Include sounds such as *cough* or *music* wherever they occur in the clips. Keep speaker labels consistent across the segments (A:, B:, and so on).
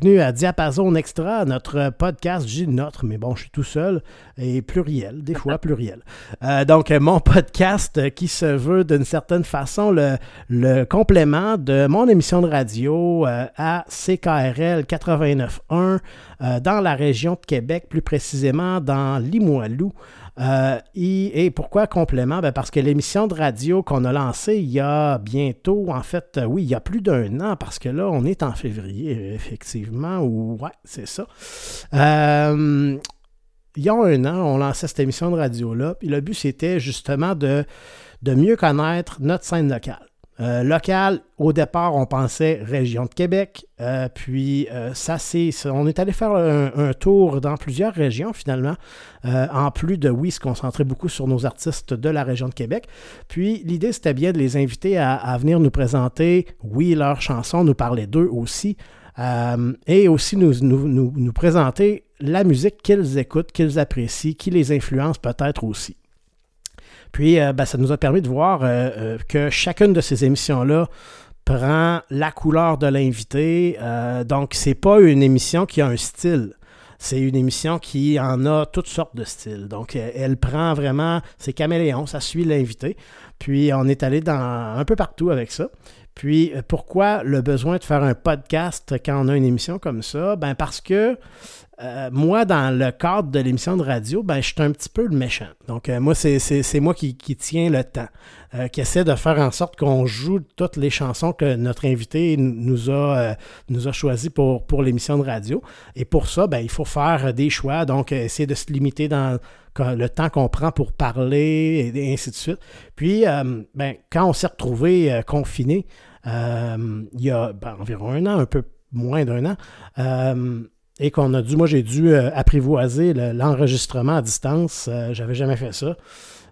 A: Bienvenue à Diapason Extra, notre podcast. J'ai notre, mais bon, je suis tout seul et pluriel, des fois *laughs* pluriel. Euh, donc, mon podcast qui se veut d'une certaine façon le, le, complément de mon émission de radio euh, à CKRL 89.1 euh, dans la région de Québec, plus précisément dans Limoilou. Euh, et, pourquoi complément? Ben, parce que l'émission de radio qu'on a lancée il y a bientôt, en fait, euh, oui, il y a plus d'un an, parce que là, on est en février, effectivement, ou ouais, c'est ça. Euh, il y a un an, on lançait cette émission de radio-là, puis le but, c'était justement de, de mieux connaître notre scène locale. Euh, local, au départ, on pensait région de Québec. Euh, puis, euh, ça, c'est. On est allé faire un, tour dans plusieurs régions, finalement. en plus de, oui, se concentrer beaucoup sur nos artistes de la région de Québec. Puis, l'idée, c'était bien de les inviter à, venir nous présenter, oui, leurs chansons, nous parler d'eux aussi. et aussi nous, présenter la musique qu'ils écoutent, qu'ils apprécient, qui les influence peut-être aussi. Puis, euh, ben, ça nous a permis de voir euh, euh, que chacune de ces émissions-là prend la couleur de l'invité. donc, c'est pas une émission qui a un style. C'est une émission qui en a toutes sortes de styles. Donc, elle prend vraiment, c'est caméléon, ça suit l'invité. Puis, on est allé dans un peu partout avec ça. Puis, pourquoi le besoin de faire un podcast quand on a une émission comme ça? Ben, parce que euh, moi, dans le cadre de l'émission de radio, ben, je suis un petit peu le méchant. Donc, euh, moi, c'est moi qui, qui tiens le temps, euh, qui essaie de faire en sorte qu'on joue toutes les chansons que notre invité nous a, nous a choisies pour, pour l'émission de radio. Et pour ça, ben, il faut faire des choix, donc essayer de se limiter dans le temps qu'on prend pour parler et, ainsi de suite. Puis, ben, quand on s'est retrouvé confiné, il y a ben, environ un an, un peu moins d'un an, et qu'on a dû, moi j'ai dû euh, apprivoiser l'enregistrement à distance. Euh, j'avais jamais fait ça.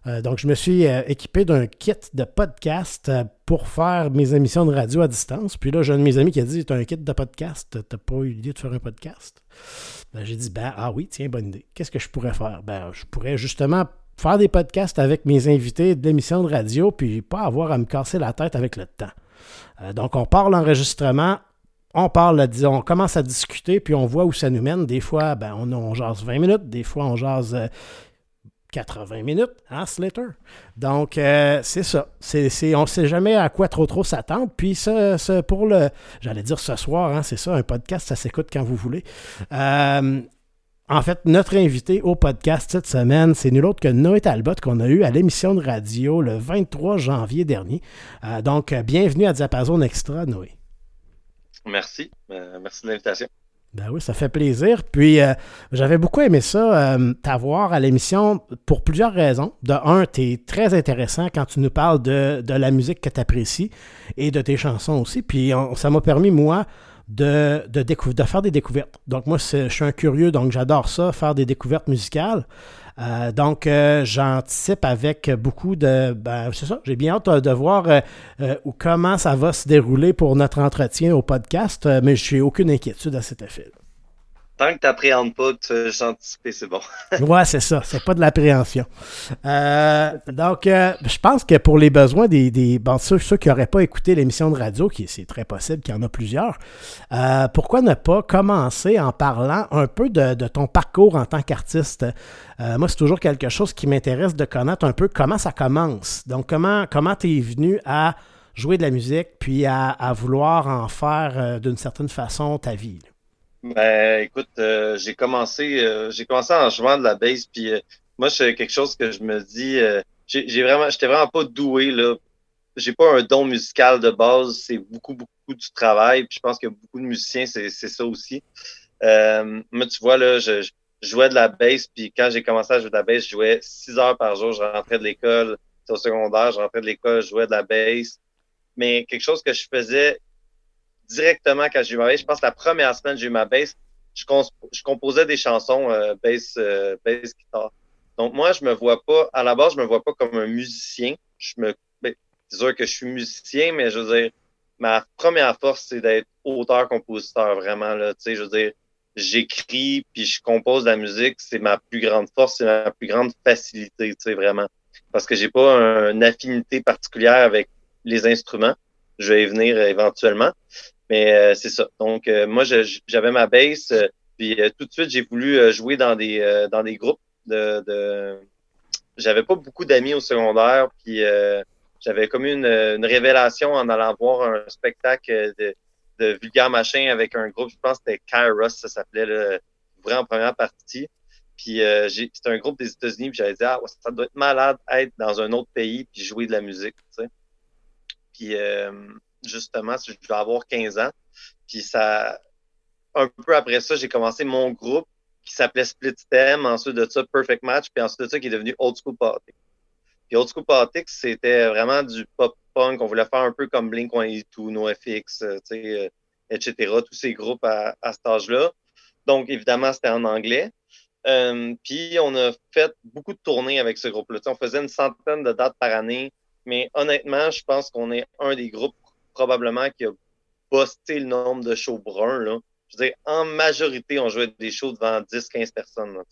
A: Euh, donc je me suis équipé d'un kit de podcast pour faire mes émissions de radio à distance. Puis là, j'ai un de mes amis qui a dit Tu as un kit de podcast, t'as pas eu l'idée de faire un podcast? Ben, J'ai dit ben, Ah oui, tiens, bonne idée. Qu'est-ce que je pourrais faire? Ben, Je pourrais justement faire des podcasts avec mes invités de l'émission de radio, puis pas avoir à me casser la tête avec le temps. donc, on part l'enregistrement on parle, on commence à discuter, puis on voit où ça nous mène. Des fois, ben, on, jase 20 minutes, des fois, on jase 80 euh, minutes, hein, Slater? Donc, euh, c'est ça. on ne sait jamais à quoi trop trop s'attendre. Puis, ça, pour le, j'allais dire ce soir, hein, c'est ça, un podcast, ça s'écoute quand vous voulez. Euh, en fait, notre invité au podcast cette semaine, c'est nul autre que Noé Talbot qu'on a eu à l'émission de radio le 23 janvier dernier. donc, bienvenue à Diapason Extra, Noé.
B: Merci. Euh, merci de l'invitation.
A: Ben oui, ça fait plaisir. Puis euh, j'avais beaucoup aimé ça, euh, t'avoir à l'émission pour plusieurs raisons. De un, tu es très intéressant quand tu nous parles de, la musique que tu apprécies et de tes chansons aussi. Puis ça m'a permis, moi, de, de, de faire des découvertes. Donc moi, je suis un curieux, donc j'adore ça, faire des découvertes musicales. Euh, donc, euh, j'anticipe avec beaucoup de... Ben, c'est ça, j'ai bien hâte de voir euh, comment ça va se dérouler pour notre entretien au podcast, mais je n'ai aucune inquiétude à cet effet. -là.
B: Tant que tu n'appréhendes pas, tu anticiper, c'est bon. *laughs*
A: ouais, c'est ça. C'est pas de l'appréhension. donc, je pense que pour les besoins des, des bon, ceux, qui n'auraient pas écouté l'émission de radio, qui c'est très possible qu'il y en a plusieurs, pourquoi ne pas commencer en parlant un peu de, de ton parcours en tant qu'artiste? Euh, moi, c'est toujours quelque chose qui m'intéresse de connaître un peu comment ça commence. Donc, comment comment tu es venu à jouer de la musique, puis à, vouloir en faire euh, d'une certaine façon ta vie?
B: Ben, écoute, euh, j'ai commencé j'ai commencé en jouant de la bass, puis moi, c'est quelque chose que je me dis, j'ai vraiment, j'étais vraiment pas doué, là. J'ai pas un don musical de base, c'est beaucoup, beaucoup du travail, puis je pense que beaucoup de musiciens, c'est ça aussi. moi, tu vois, là, je je jouais de la bass, puis quand j'ai commencé à jouer de la bass, je jouais six heures par jour. Je rentrais de l'école, au secondaire, je rentrais de l'école, je jouais de la bass. Mais quelque chose que je faisais directement quand j'ai eu ma bass, je pense la première semaine que j'ai eu ma bass, je, je composais des chansons euh, bass, euh, bass guitare. Donc moi, je me vois pas, à la base, je me vois pas comme un musicien. Je me, ben, c'est sûr que je suis musicien, mais je veux dire, ma première force, c'est d'être auteur-compositeur, vraiment, là. Tu sais, je veux dire, j'écris puis je compose de la musique, c'est ma plus grande force, c'est ma plus grande facilité, tu sais, vraiment. Parce que j'ai pas une affinité particulière avec les instruments. Je vais y venir éventuellement. Mais c'est ça. Donc, moi, j'avais ma base, puis tout de suite, j'ai voulu jouer dans des, dans des groupes de, de... J'avais pas beaucoup d'amis au secondaire, puis j'avais comme une, une révélation en allant voir un spectacle de, de Vulgaire Machin avec un groupe, je pense que c'était Kairos, ça s'appelait, le en première partie. Puis euh, c'était un groupe des États-Unis, puis j'avais dit, ah, ça doit être malade être dans un autre pays puis jouer de la musique, tu sais. Puis euh, justement, je vais avoir 15 ans. Puis ça, un peu après ça, j'ai commencé mon groupe qui s'appelait Split Stem, ensuite de ça Perfect Match, puis ensuite de ça qui est devenu Old School Politics. Puis Old School Politics, c'était vraiment du pop-punk. On voulait faire un peu comme Blink-182, NoFX, euh, tu sais, etc. Tous ces groupes à, à cet âge-là. Donc, évidemment, c'était en anglais. Euh, puis, on a fait beaucoup de tournées avec ce groupe-là. On faisait une centaine de dates par année. Mais honnêtement, je pense qu'on est un des groupes probablement qui a bossé le nombre de shows bruns. Là. Je veux dire, en majorité, on jouait des shows devant 10-15 personnes. on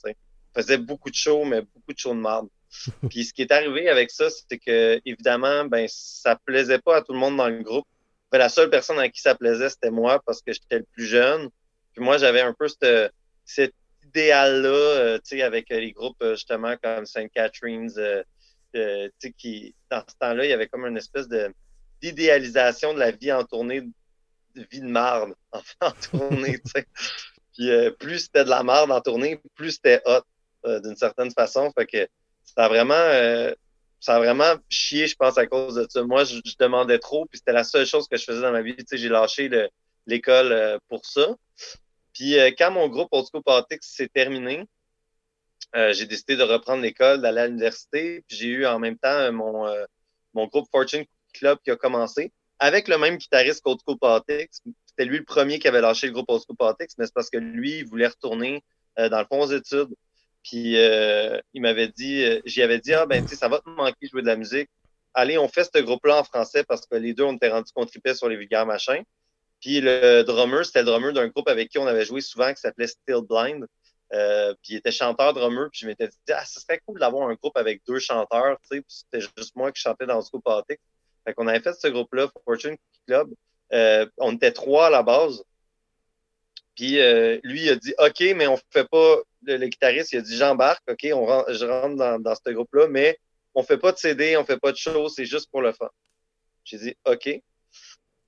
B: faisait beaucoup de shows, mais beaucoup de shows de marde. *laughs* Puis ce qui est arrivé avec ça, c'est que évidemment, ben ça plaisait pas à tout le monde dans le groupe. la seule personne à qui ça plaisait, c'était moi parce que j'étais le plus jeune. Puis moi, j'avais un peu cet idéal-là, euh, tu sais, avec euh, les groupes euh, justement comme St. Catherine's, tu sais, qui, dans ce temps-là, il y avait comme une espèce de d'idéalisation de la vie en tournée, de vie de marde *laughs* en, tournée, tu. Puis plus c'était de la marde en tournée, plus c'était hot, d'une certaine façon. Fait que ça a vraiment ça a vraiment chié, je pense, à cause de ça. Moi, je, demandais trop, puis c'était la seule chose que je faisais dans ma vie. Tu sais, j'ai lâché l'école pour ça. Puis euh, quand mon groupe Old School s'est terminé, euh, j'ai décidé de reprendre l'école, d'aller à l'université. Puis j'ai eu en même temps euh, mon, mon groupe Fortune Club qui a commencé avec le même guitariste qu'Old School. C'était lui le premier qui avait lâché le groupe Old School mais c'est parce que lui, il voulait retourner dans le fond aux études. Puis il m'avait dit, j'y avais dit, ah ben tu sais, ça va te manquer de jouer de la musique. Allez, on fait ce groupe-là en français parce que les deux, on était rendus qu'on tripait sur les vulgaires machins. Puis le drummer, c'était le drummer d'un groupe avec qui on avait joué souvent qui s'appelait Still Blind. Euh, puis il était chanteur drummer, puis je m'étais dit, ah, ce serait cool d'avoir un groupe avec deux chanteurs, tu sais, puis c'était juste moi qui chantais dans ce groupe. Fait qu'on avait fait ce groupe-là, Fortune Club. Euh, on était trois à la base. Puis euh, lui, il a dit, OK, mais on fait pas, le, guitariste, il a dit, j'embarque, OK, je rentre dans, ce groupe-là, mais on fait pas de CD, on fait pas de show, c'est juste pour le fun. J'ai dit, OK.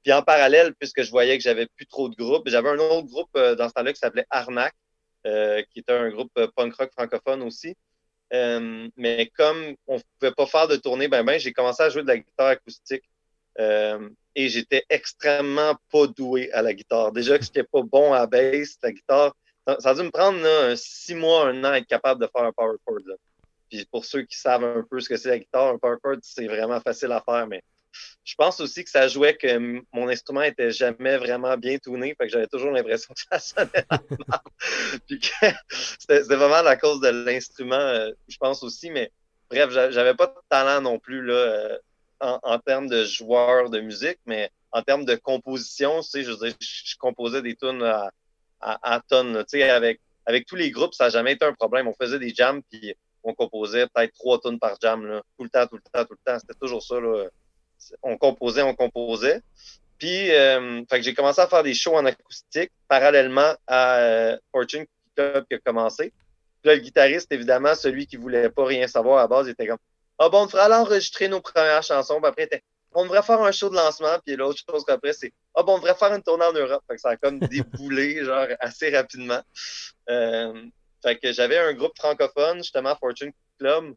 B: Puis en parallèle, puisque je voyais que j'avais plus trop de groupes, j'avais un autre groupe euh, dans ce temps-là qui s'appelait Arnac, euh, qui était un groupe punk rock francophone aussi. Mais comme on ne pouvait pas faire de tournée, ben, ben j'ai commencé à jouer de la guitare acoustique. et j'étais extrêmement pas doué à la guitare. Déjà que je n'étais pas bon à la bass, la guitare, ça, a dû me prendre six mois, un an à être capable de faire un power chord. Puis pour ceux qui savent un peu ce que c'est la guitare, un power chord, c'est vraiment facile à faire, mais je pense aussi que ça jouait que mon instrument était jamais vraiment bien tourné, fait que j'avais toujours l'impression que ça sonnait. *laughs* Puis c'était vraiment la cause de l'instrument, euh, je pense aussi, mais bref, j'avais pas de talent non plus là, euh, en, termes de joueur de musique, mais en termes de composition, tu je, je, composais des tunes à, à, tonnes, tu sais, avec, avec tous les groupes, ça n'a jamais été un problème. On faisait des jams, puis on composait peut-être trois tonnes par jam, là, tout le temps, tout le temps, tout le temps. C'était toujours ça, là on composait, on composait. Puis, euh, j'ai commencé à faire des shows en acoustique parallèlement à euh, Fortune Club qui a commencé. Puis le guitariste, évidemment, celui qui voulait pas rien savoir à base, était comme Ah bon, on devrait aller enregistrer nos premières chansons. Puis après, on devrait faire un show de lancement. Puis l'autre chose qu'après, c'est Ah bon, on devrait faire une tournée en Europe. Fait que ça a comme déboulé, *laughs* genre, assez rapidement. Euh, fait que j'avais un groupe francophone, justement, Fortune Club,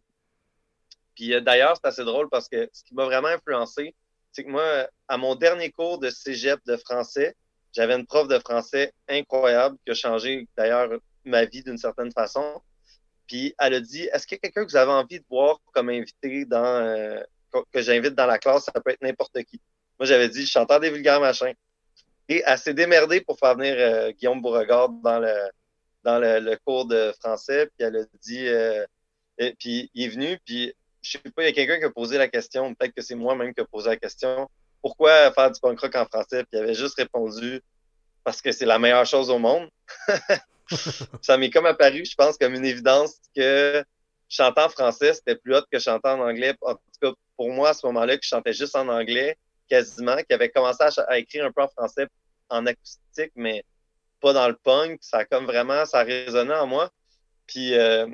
B: puis euh, d'ailleurs, c'est assez drôle parce que ce qui m'a vraiment influencé, c'est que moi, à mon dernier cours de cégep de français, j'avais une prof de français incroyable qui a changé d'ailleurs ma vie d'une certaine façon. Puis elle a dit Est-ce qu'il y a quelqu'un que vous avez envie de voir comme invité dans euh, que j'invite dans la classe, ça peut être n'importe qui. Moi, j'avais dit chanteur des vulgaires machins. Et elle s'est démerdée pour faire venir euh, Guillaume Beauregard dans le dans le, cours de français. Puis elle a dit et, puis il est venu, puis je sais pas, il y a quelqu'un qui a posé la question, peut-être que c'est moi-même qui a posé la question, pourquoi faire du punk rock en français? Puis il avait juste répondu, parce que c'est la meilleure chose au monde. *laughs* ça m'est comme apparu, je pense, comme une évidence que chanter en français, c'était plus hot que chanter en anglais. En tout cas, pour moi, à ce moment-là, que je chantais juste en anglais, quasiment, qui avait commencé à, écrire un peu en français en acoustique, mais pas dans le punk. Ça a comme vraiment, ça a résonné en moi. Puis euh,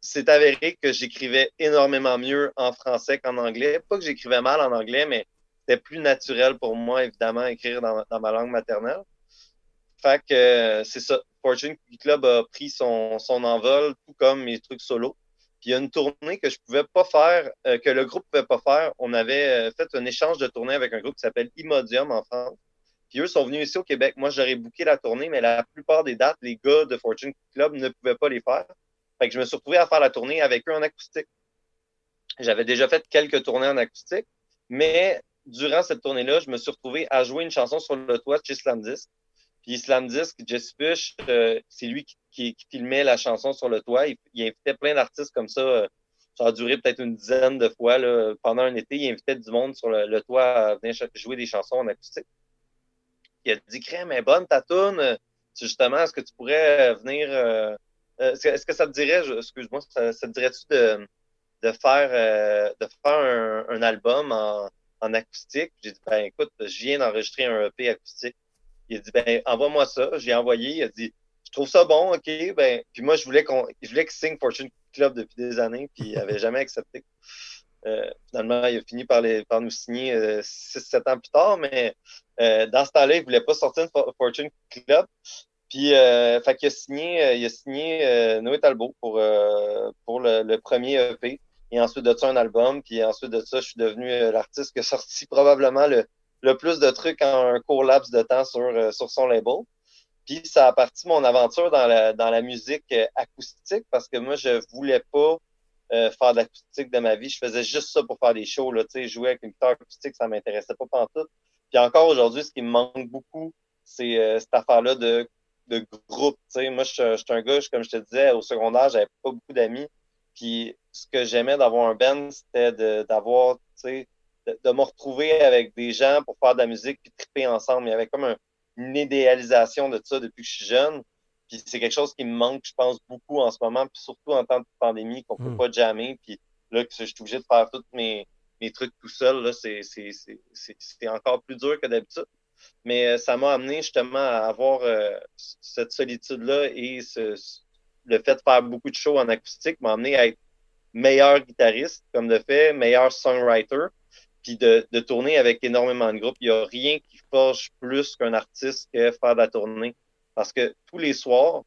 B: c'est avéré que j'écrivais énormément mieux en français qu'en anglais. Pas que j'écrivais mal en anglais, mais c'était plus naturel pour moi, évidemment, écrire dans, ma langue maternelle. Fait que euh, c'est ça. Fortune Club a pris son, envol, tout comme mes trucs solo. Puis il y a une tournée que je pouvais pas faire, euh, que le groupe pouvait pas faire. On avait fait un échange de tournée avec un groupe qui s'appelle Imodium en France. Puis eux sont venus ici au Québec. Moi, j'aurais booké la tournée, mais la plupart des dates, les gars de Fortune Club ne pouvaient pas les faire. Fait que je me suis retrouvé à faire la tournée avec eux en acoustique. J'avais déjà fait quelques tournées en acoustique, mais durant cette tournée-là, je me suis retrouvé à jouer une chanson sur le toit de Slam Disc. Puis Slam Disc, Jesse Fish, euh, c'est lui qui, filmait la chanson sur le toit. Il, invitait plein d'artistes comme ça. Euh, ça a duré peut-être une dizaine de fois. Là. Pendant un été, il invitait du monde sur le toit à venir jouer des chansons en acoustique il a dit Crème est bonne ta. Justement, est-ce que tu pourrais venir. Euh, euh, est-ce que ça te dirait, excuse-moi, ça, te dirait-tu de, de, faire, euh, de faire un, album en, en acoustique? J'ai dit, ben écoute, je viens d'enregistrer un EP acoustique. Il a dit, ben envoie-moi ça. J'ai envoyé. Il a dit, je trouve ça bon, OK. Ben, puis moi, je voulais qu'on, je voulais qu'il signe Fortune Club depuis des années, puis il n'avait jamais accepté. *laughs* Euh, finalement, il a fini par, les, par nous signer 6-7 euh, ans plus tard, mais euh, dans ce temps-là, il ne voulait pas sortir de Fortune Club. Puis, fait qu'il a signé, il a signé Noé Talbot pour, pour le, premier EP. Et ensuite de ça, un album. Puis ensuite de ça, je suis devenu l'artiste qui a sorti probablement le, le plus de trucs en un court laps de temps sur, sur son label. Puis ça a parti mon aventure dans la, dans la musique acoustique parce que moi, je voulais pas euh, faire de l'acoustique de ma vie. Je faisais juste ça pour faire des shows. Là, jouer avec une guitare acoustique, ça m'intéressait pas tout. Puis encore aujourd'hui, ce qui me manque beaucoup, c'est euh, cette affaire-là de, de groupe. Moi, je, suis un gars, comme je te disais, au secondaire, j'avais pas beaucoup d'amis. Puis ce que j'aimais d'avoir un band, c'était d'avoir, de, de, me retrouver avec des gens pour faire de la musique puis triper ensemble. Il y avait comme une idéalisation de ça depuis que je suis jeune. Puis c'est quelque chose qui me manque, je pense, beaucoup en ce moment, puis surtout en temps de pandémie, qu'on ne peut hmm. pas jammer. Puis là, que je suis obligé de faire tous mes, mes trucs tout seul, là, c'est, encore plus dur que d'habitude. Mais euh, ça m'a amené justement à avoir euh, cette solitude-là et le fait de faire beaucoup de shows en acoustique m'a amené à être meilleur guitariste, comme de fait, meilleur songwriter, puis de, tourner avec énormément de groupes. Il n'y a rien qui forge plus qu'un artiste que faire de la tournée. Parce que tous les soirs,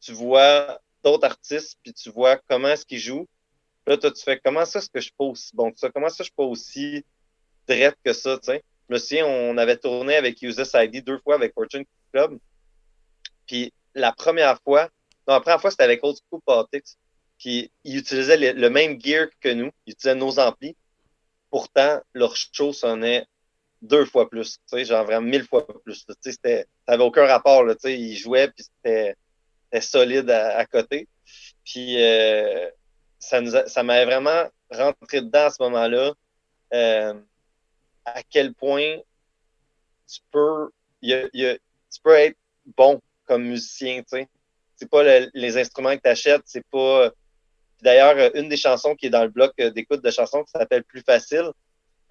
B: tu vois d'autres artistes, puis tu vois comment est-ce qu'ils jouent. Là, toi, tu fais comment ça, est-ce que je suis pas aussi bon que ça? Comment ça, je suis pas aussi direct que ça, tu? Je me souviens, on avait tourné avec Uses ID deux fois avec Fortune Club. Puis la première fois, non, la première fois, c'était avec Old School Politics. Puis ils utilisaient le, même gear que nous. Ils utilisaient nos amplis. Pourtant, leur show sonnait deux fois plus, tu sais, genre vraiment mille fois plus. Tu sais, c'était, ça avait aucun rapport, tu sais, il jouait puis c'était, solide à, côté. Puis euh, ça nous ça m'avait vraiment rentré dedans à ce moment-là. Euh, à quel point tu peux, tu peux être bon comme musicien, tu sais. C'est pas les instruments que tu achètes, c'est pas. D'ailleurs, une des chansons qui est dans le bloc d'écoute de chansons qui s'appelle Plus facile,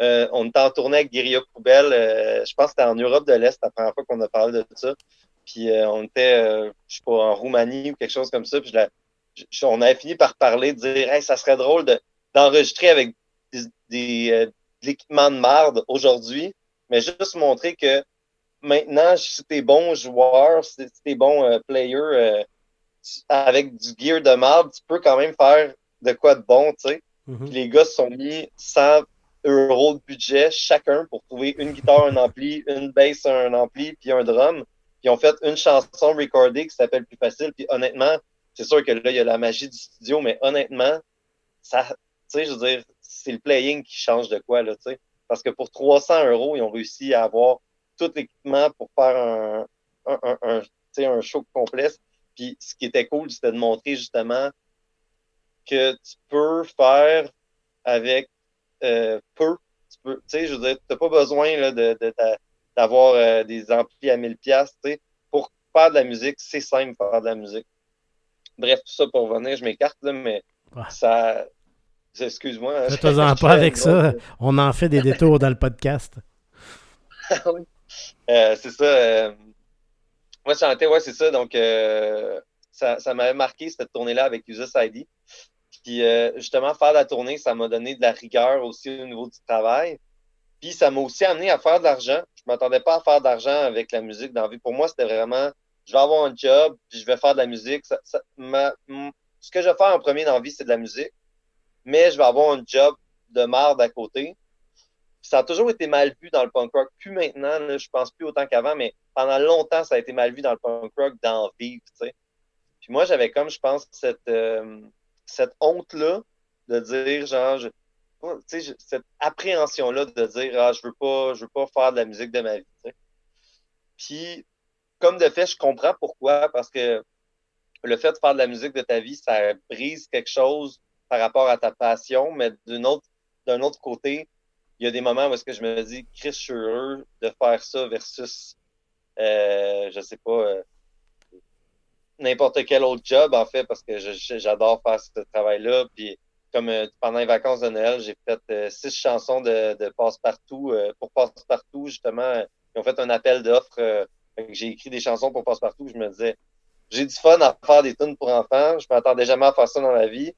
B: euh, on était en tournée avec Guerilla Poubelle. Euh, je pense que c'était en Europe de l'Est la première fois qu'on a parlé de ça. Puis euh, on était, je sais pas, en Roumanie ou quelque chose comme ça. Puis on avait fini par parler, de dire hey, ça serait drôle d'enregistrer avec des, de l'équipement de marde aujourd'hui, mais juste montrer que maintenant, si t'es bon joueur, si t'es bon player avec du gear de marde, tu peux quand même faire de quoi de bon, tu sais. Mm-hmm. les gars se sont mis sans euros de budget chacun pour trouver une guitare, un ampli, une bass, un ampli, puis un drum. Puis on fait une chanson recordée qui s'appelle Plus Facile. Puis honnêtement, c'est sûr que là, il y a la magie du studio, mais honnêtement, ça, tu sais, je veux dire, c'est le playing qui change de quoi, là, tu sais. Parce que pour 300 euros, ils ont réussi à avoir tout l'équipement pour faire un, un, un, un show complet. Puis ce qui était cool, c'était de montrer justement que tu peux faire avec euh, peu. Tu peux, sais, je veux dire, t'as pas besoin là, de, d'avoir euh, des amplis à 1000 pièces, pour faire de la musique, c'est simple faire de la musique. Bref, tout ça pour venir, je m'écarte là, mais ça excuse-moi.
A: Ne toi *laughs* pas avec ça. On en fait des détours dans le podcast. *laughs*
B: Oui. Euh, c'est ça. Euh, moi, je chantais, ouais, c'est ça. Donc, ça, ça m'avait marqué cette tournée-là avec Usus ID. Puis, justement, faire la tournée, ça m'a donné de la rigueur aussi au niveau du travail. Puis, ça m'a aussi amené à faire de l'argent. Je ne m'attendais pas à faire d'argent avec la musique dans la vie. Pour moi, c'était vraiment, je vais avoir un job, puis je vais faire de la musique. Ça, ce que je vais faire en premier dans la vie, c'est de la musique. Mais je vais avoir un job de marde à côté. ça a toujours été mal vu dans le punk rock. Plus maintenant, là, je pense plus autant qu'avant, mais pendant longtemps, ça a été mal vu dans le punk rock d'en vivre. Puis moi, j'avais comme, je pense, cette, euh, cette honte-là de dire, genre, cette appréhension-là de dire, ah, je veux pas, je veux pas faire de la musique de ma vie. Puis, comme de fait, je comprends pourquoi, parce que le fait de faire de la musique de ta vie, ça brise quelque chose par rapport à ta passion, mais d'un autre, d'un autre côté, il y a des moments où est-ce que je me dis, Chris, je suis heureux de faire ça versus, euh, je sais pas, euh, n'importe quel autre job, en fait, parce que j'adore faire ce travail-là. Puis, comme euh, pendant les vacances de Noël, j'ai fait euh, six chansons de, de passe-partout. pour passe-partout, justement, ils ont fait un appel d'offres. j'ai écrit des chansons pour passe-partout. Je me disais, j'ai du fun à faire des tunes pour enfants. Je m'attendais jamais à faire ça dans la vie.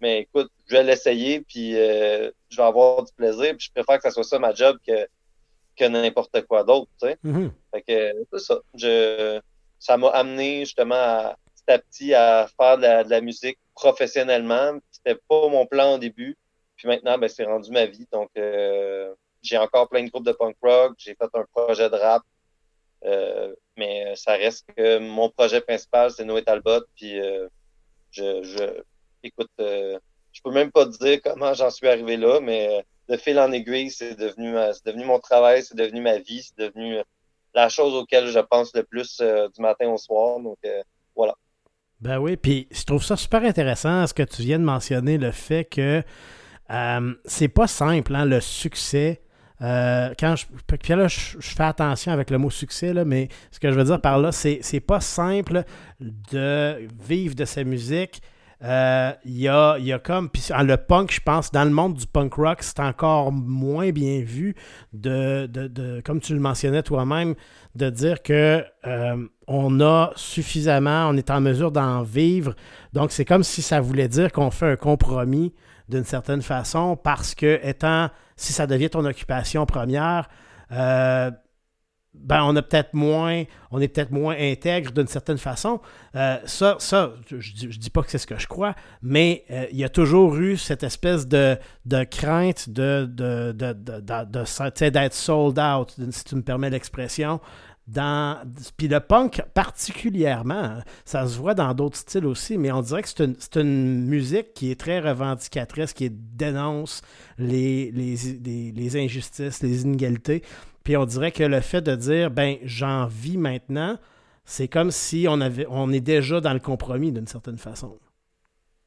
B: Mais écoute, je vais l'essayer, puis euh, je vais avoir du plaisir. Puis je préfère que ça soit ça ma job que, que n'importe quoi d'autre. Tu sais.
A: Mm-hmm.
B: Fait que c'est ça. Je, ça m'a amené justement à, petit à petit à faire de la, musique professionnellement. C'était pas mon plan au début. Puis maintenant, ben, c'est rendu ma vie. Donc euh, j'ai encore plein de groupes de punk rock. J'ai fait un projet de rap. Euh, mais ça reste que mon projet principal, c'est Noé Talbot. Puis euh, je, je, écoute, euh, je peux même pas te dire comment j'en suis arrivé là, mais de fil en aiguille, c'est devenu, devenu mon travail, c'est devenu ma vie, c'est devenu la chose auquel je pense le plus du matin au soir. Donc voilà.
A: Ben oui, puis je trouve ça super intéressant ce que tu viens de mentionner, le fait que c'est pas simple, hein, le succès euh, quand je, puis là, je, fais attention avec le mot succès, là, mais ce que je veux dire par là, c'est, c'est pas simple de vivre de sa musique. Euh, il y, a, y, a, comme. Puis le punk, je pense, dans le monde du punk rock, c'est encore moins bien vu de, de, de comme tu le mentionnais toi-même, de dire que euh, on a suffisamment, on est en mesure d'en vivre. Donc, c'est comme si ça voulait dire qu'on fait un compromis d'une certaine façon parce que, étant, si ça devient ton occupation première, euh, ben on a peut-être moins, on est peut-être moins intègre d'une certaine façon. Euh, ça, ça, je, dis, dis pas que c'est ce que je crois, mais euh, il y a toujours eu cette espèce de, de crainte de, de, de, d'être sold out, si tu me permets l'expression, dans, puis le punk particulièrement, ça se voit dans d'autres styles aussi, mais on dirait que c'est une, une, musique qui est très revendicatrice, qui dénonce les, les, les, injustices, les inégalités. Puis on dirait que le fait de dire, ben j'en vis maintenant, c'est comme si on, avait, on est déjà dans le compromis d'une certaine façon.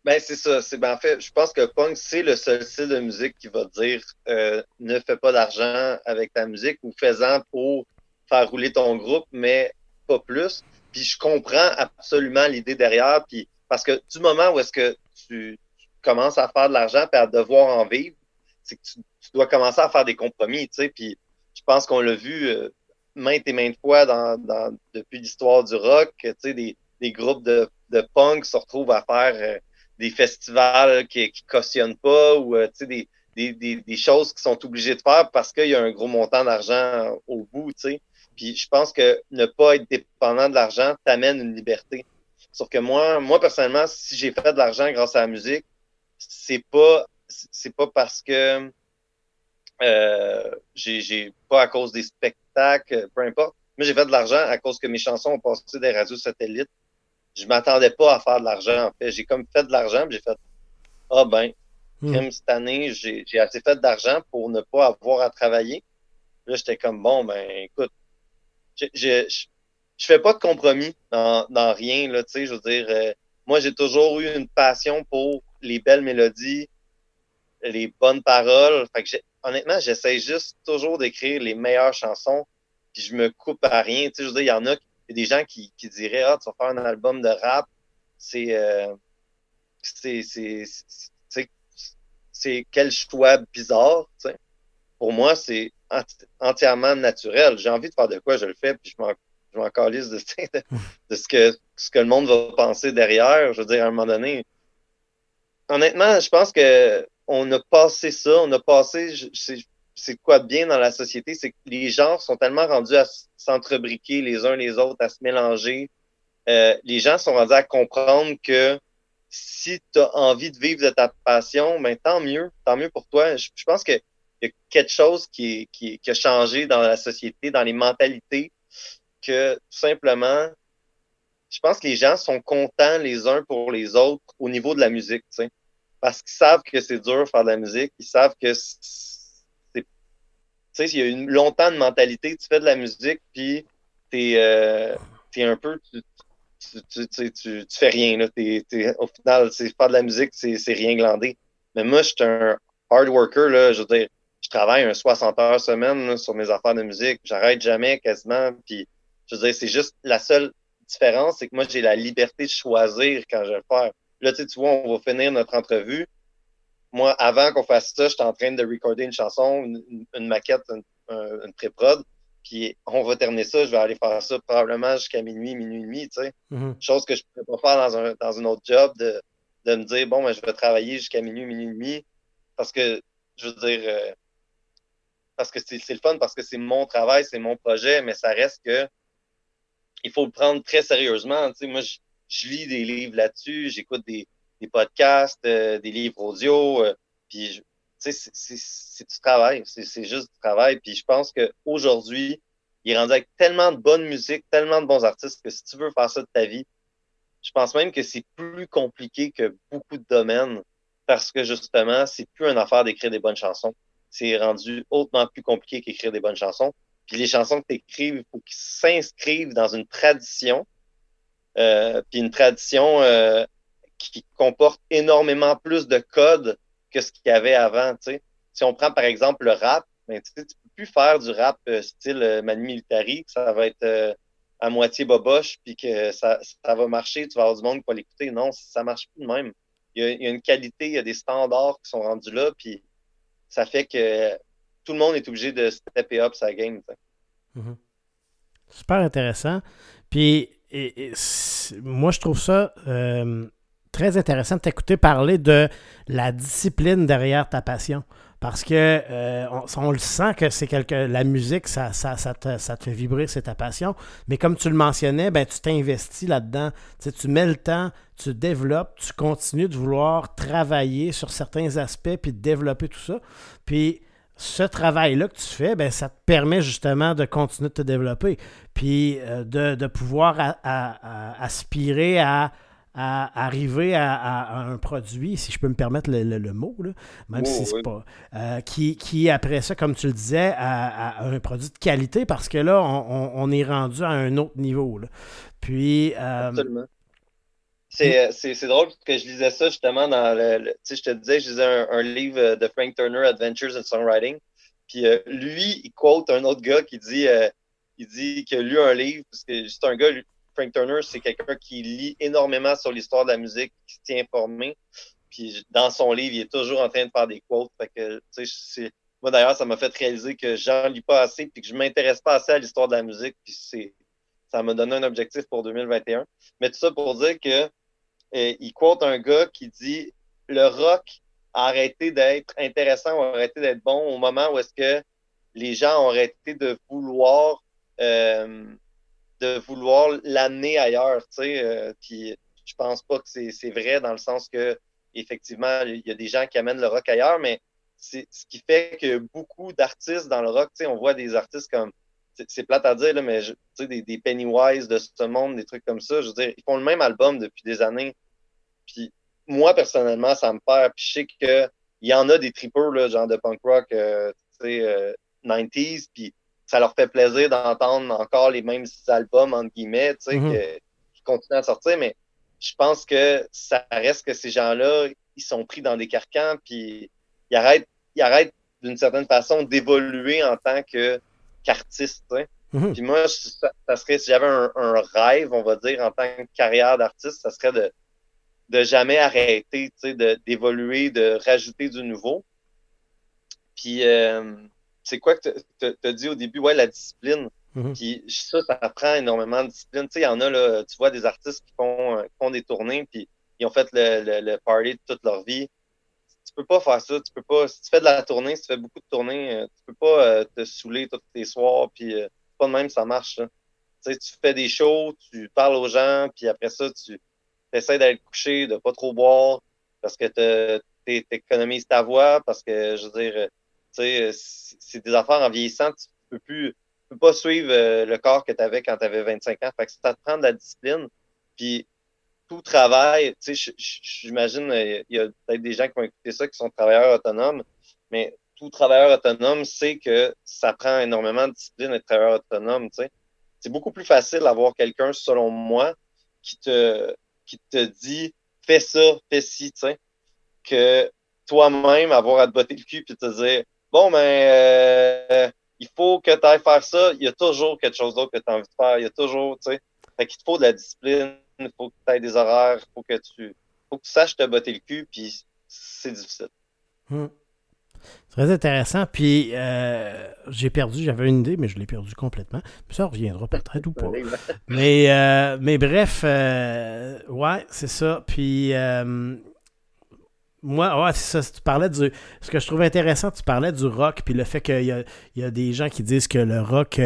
B: Ben, c'est ça. C'est, ben, en fait, je pense que punk, c'est le seul style de musique qui va dire euh, ne fais pas d'argent avec ta musique ou fais-en pour faire rouler ton groupe, mais pas plus. Puis je comprends absolument l'idée derrière, puis parce que du moment où est-ce que tu, commences à faire de l'argent et à devoir en vivre, c'est que tu, dois commencer à faire des compromis, tu sais. Puis je pense qu'on l'a vu euh, maintes et maintes fois dans, dans depuis l'histoire du rock, des, des groupes de, de punk se retrouvent à faire euh, des festivals qui, qui cautionnent pas ou euh, des, des, des, des, choses qui sont obligés de faire parce qu'il y a un gros montant d'argent au bout. Puis je pense que ne pas être dépendant de l'argent t'amène une liberté. Sauf que moi, moi personnellement, si j'ai fait de l'argent grâce à la musique, c'est pas c'est pas parce que euh, j'ai pas à cause des spectacles, peu importe. Mais j'ai fait de l'argent à cause que mes chansons ont passé des radios satellites. Je m'attendais pas à faire de l'argent, en fait. J'ai comme fait de l'argent, j'ai fait Ah ben, hmm. cette année, j'ai assez fait d'argent pour ne pas avoir à travailler. Là, j'étais comme bon, ben écoute, je, je, fais pas de compromis dans, dans rien, là, tu sais, je veux dire, euh, moi, j'ai toujours eu une passion pour les belles mélodies, les bonnes paroles. Fait que honnêtement, j'essaie juste toujours d'écrire les meilleures chansons, puis je me coupe à rien. Tu sais, je veux dire, il y en a, y a des gens qui, qui diraient, ah, tu vas faire un album de rap, c'est, euh, c'est, quel choix bizarre, tu sais. Pour moi, c'est entièrement naturel. J'ai envie de faire de quoi, je le fais, puis je m'en calisse de, *laughs* de, de, ce, que, ce que le monde va penser derrière. Je veux dire, à un moment donné, honnêtement, je pense que on a passé ça, on a passé, c'est quoi bien dans la société, c'est que les gens sont tellement rendus à s'entrebriquer les uns les autres, à se mélanger. Euh, les gens sont rendus à comprendre que si tu as envie de vivre de ta passion, ben tant mieux, tant mieux pour toi. Je, pense qu'il y a quelque chose qui, a changé dans la société, dans les mentalités, que tout simplement, je pense que les gens sont contents les uns pour les autres au niveau de la musique, parce qu'ils savent que c'est dur faire de la musique, ils savent que c'est, tu sais, il y a eu longtemps de mentalité, tu fais de la musique, puis t'es, euh, es un peu, tu, tu, tu, fais rien. Là. au final, faire de la musique, c'est rien glandé. Mais moi, je suis un hard worker. Là, je veux dire, je travaille un 60 heures semaine sur mes affaires de musique. J'arrête jamais quasiment. Puis, je veux dire, c'est juste la seule différence, c'est que moi, j'ai la liberté de choisir quand je vais le faire. Là, tu vois, on va finir notre entrevue. Moi, avant qu'on fasse ça, j'étais en train de recorder une chanson, une, maquette, une, une pré-prod. Puis on va terminer ça, je vais aller faire ça probablement jusqu'à minuit, minuit et demi, tu sais. Mm-hmm. Chose que je ne pourrais pas faire dans un, dans un autre job, de, de me dire, bon, ben, je vais travailler jusqu'à minuit, minuit et demi. Parce que, je veux dire, euh, parce que c'est le fun, parce que c'est mon travail, c'est mon projet, mais ça reste que il faut le prendre très sérieusement. Tu sais, moi, je, lis des livres là-dessus, j'écoute des, des, podcasts, euh, des livres audio, euh, puis c'est du travail, c'est juste du travail. Puis je pense qu'aujourd'hui, il est rendu avec tellement de bonne musique, tellement de bons artistes que si tu veux faire ça de ta vie, je pense même que c'est plus compliqué que beaucoup de domaines parce que justement, c'est plus une affaire d'écrire des bonnes chansons. C'est rendu hautement plus compliqué qu'écrire des bonnes chansons. Puis les chansons que tu écrives, il faut qu'ils s'inscrivent dans une tradition. Euh, puis une tradition euh, qui comporte énormément plus de codes que ce qu'il y avait avant. Si on prend par exemple le rap, ben, tu ne peux plus faire du rap euh, style euh, Manu Militari, que ça va être à moitié boboche, puis que ça, va marcher, tu vas avoir du monde va l'écouter. Non, ça marche plus de même. Il y, a, une qualité, il y a des standards qui sont rendus là, puis ça fait que tout le monde est obligé de stepper up sa game.
A: Mm-hmm. Super intéressant. Puis et, moi, je trouve ça très intéressant de t'écouter parler de la discipline derrière ta passion. Parce que euh, on, le sent que c'est quelque la musique, ça, ça, ça, te, ça, te, fait vibrer, c'est ta passion. Mais comme tu le mentionnais, ben, tu t'investis là-dedans. Tu, tu mets le temps, tu développes, tu continues de vouloir travailler sur certains aspects puis de développer tout ça. Puis ce travail-là que tu fais, ben, ça te permet justement de continuer de te développer. Puis euh, de, de, pouvoir aspirer à à arriver à, un produit, si je peux me permettre le, mot, même si c'est pas. Euh, qui, qui, après ça, comme tu le disais, à, un produit de qualité parce que là, on, est rendu à un autre niveau. Puis. Euh, Absolument.
B: C'est, c'est, drôle que je lisais ça justement dans le. tu sais, je te disais, je lisais un, livre de Frank Turner, Adventures in Songwriting. Puis euh, lui, il quote un autre gars qui dit, il dit qu'il a lu un livre, parce que c'est un gars, Frank Turner, c'est quelqu'un qui lit énormément sur l'histoire de la musique, qui se tient informé. Puis dans son livre, il est toujours en train de faire des quotes. Que, c'est, moi d'ailleurs, ça m'a fait réaliser que j'en lis pas assez puis que je m'intéresse pas assez à l'histoire de la musique. Puis c'est, ça m'a donné un objectif pour 2021. Mais tout ça pour dire que il quote un gars qui dit le rock a arrêté d'être intéressant ou a arrêté d'être bon au moment où est-ce que les gens ont arrêté de vouloir euh, de vouloir l'amener ailleurs, tu sais. Euh, puis je pense pas que c'est vrai dans le sens que effectivement, il y a des gens qui amènent le rock ailleurs, mais c'est ce qui fait que beaucoup d'artistes dans le rock, tu sais, on voit des artistes comme c'est plate à dire, là, mais tu sais, des, des, Pennywise de ce monde, des trucs comme ça. Je veux dire, ils font le même album depuis des années. Puis moi, personnellement, ça me perd. Puis je sais qu'il y en a des trippers, là, genre de punk rock, euh, tu sais, euh, 90s. Puis ça leur fait plaisir d'entendre encore les mêmes albums, entre guillemets, tu sais, mm-hmm. qui continuent à sortir, mais je pense que ça reste que ces gens-là, ils sont pris dans des carcans, puis ils arrêtent, ils arrêtent d'une certaine façon d'évoluer en tant que qu'artiste. Mm-hmm. Puis moi, ça, serait, si j'avais un, rêve, on va dire, en tant que carrière d'artiste, ça serait de, de jamais arrêter, d'évoluer, de, de rajouter du nouveau. Puis, euh, c'est quoi que tu as dit au début? Ouais, la discipline.
A: Mhm.
B: Puis ça, ça prend énormément de discipline. Tu sais, il y en a, là, tu vois des artistes qui font, euh, qui font des tournées, puis ils ont fait le, le, le, party de toute leur vie. Tu peux pas faire ça. Tu peux pas. Si tu fais de la tournée, si tu fais beaucoup de tournées, euh, tu peux pas euh, te saouler tous les soirs, puis euh, pas de même, ça marche. Tu sais, tu fais des shows, tu parles aux gens, puis après ça, tu essaies d'aller coucher, de pas trop boire, parce que tu économises ta voix, parce que, je veux dire, tu sais, c'est des affaires en vieillissant, tu peux plus peux pas suivre le corps que tu avais quand tu avais 25 ans. Fait que ça te prend de la discipline. Puis tout travail, tu sais, j'imagine, euh, il y a peut-être des gens qui vont écouter ça qui sont travailleurs autonomes, mais tout travailleur autonome sait que ça prend énormément de discipline d'être travailleur autonome, tu sais. C'est beaucoup plus facile d'avoir quelqu'un, selon moi, qui te, qui te dit fais ça, fais ci, tu sais, que toi-même avoir à te botter le cul puis te dire bon ben euh, il faut que tu ailles faire ça. Il y a toujours quelque chose d'autre que tu as envie de faire. Il y a toujours, tu sais. Fait qu'il te faut de la discipline, il faut que tu aies des horaires, il faut que tu faut que tu saches te botter le cul, puis c'est difficile.
A: Hmm. Très intéressant. Puis euh, j'ai perdu, j'avais une idée, mais je l'ai perdu complètement. Puis ça reviendra peut-être ou pas. Mais, euh, mais bref, euh, ouais, c'est ça. Puis moi, ouais, c'est ça. Tu parlais du. Ce que je trouve intéressant, tu parlais du rock, puis le fait qu'il y a, il y a des gens qui disent que le rock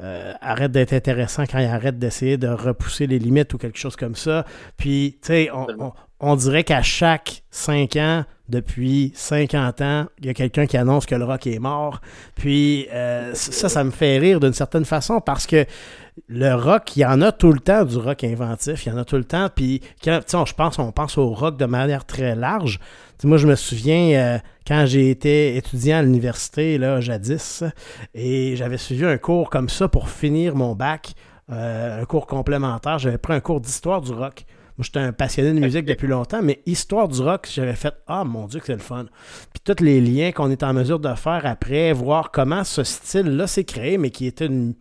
A: euh, arrête d'être intéressant quand il arrête d'essayer de repousser les limites ou quelque chose comme ça. Puis, tu sais, on, on, dirait qu'à chaque cinq ans, depuis 50 ans, il y a quelqu'un qui annonce que le rock est mort. Puis, euh, ça, ça me fait rire d'une certaine façon parce que le rock, il y en a tout le temps du rock inventif, il y en a tout le temps. Puis, quand, je pense, on pense au rock de manière très large. Moi, je me souviens euh, quand j'ai été étudiant à l'université, là, jadis, et j'avais suivi un cours comme ça pour finir mon bac, euh, un cours complémentaire. J'avais pris un cours d'histoire du rock. Moi, j'étais un passionné de musique depuis longtemps, mais histoire du rock, j'avais fait Ah mon Dieu, que c'est le fun. Puis tous les liens qu'on est en mesure de faire après, voir comment ce style-là s'est créé, mais qui était une,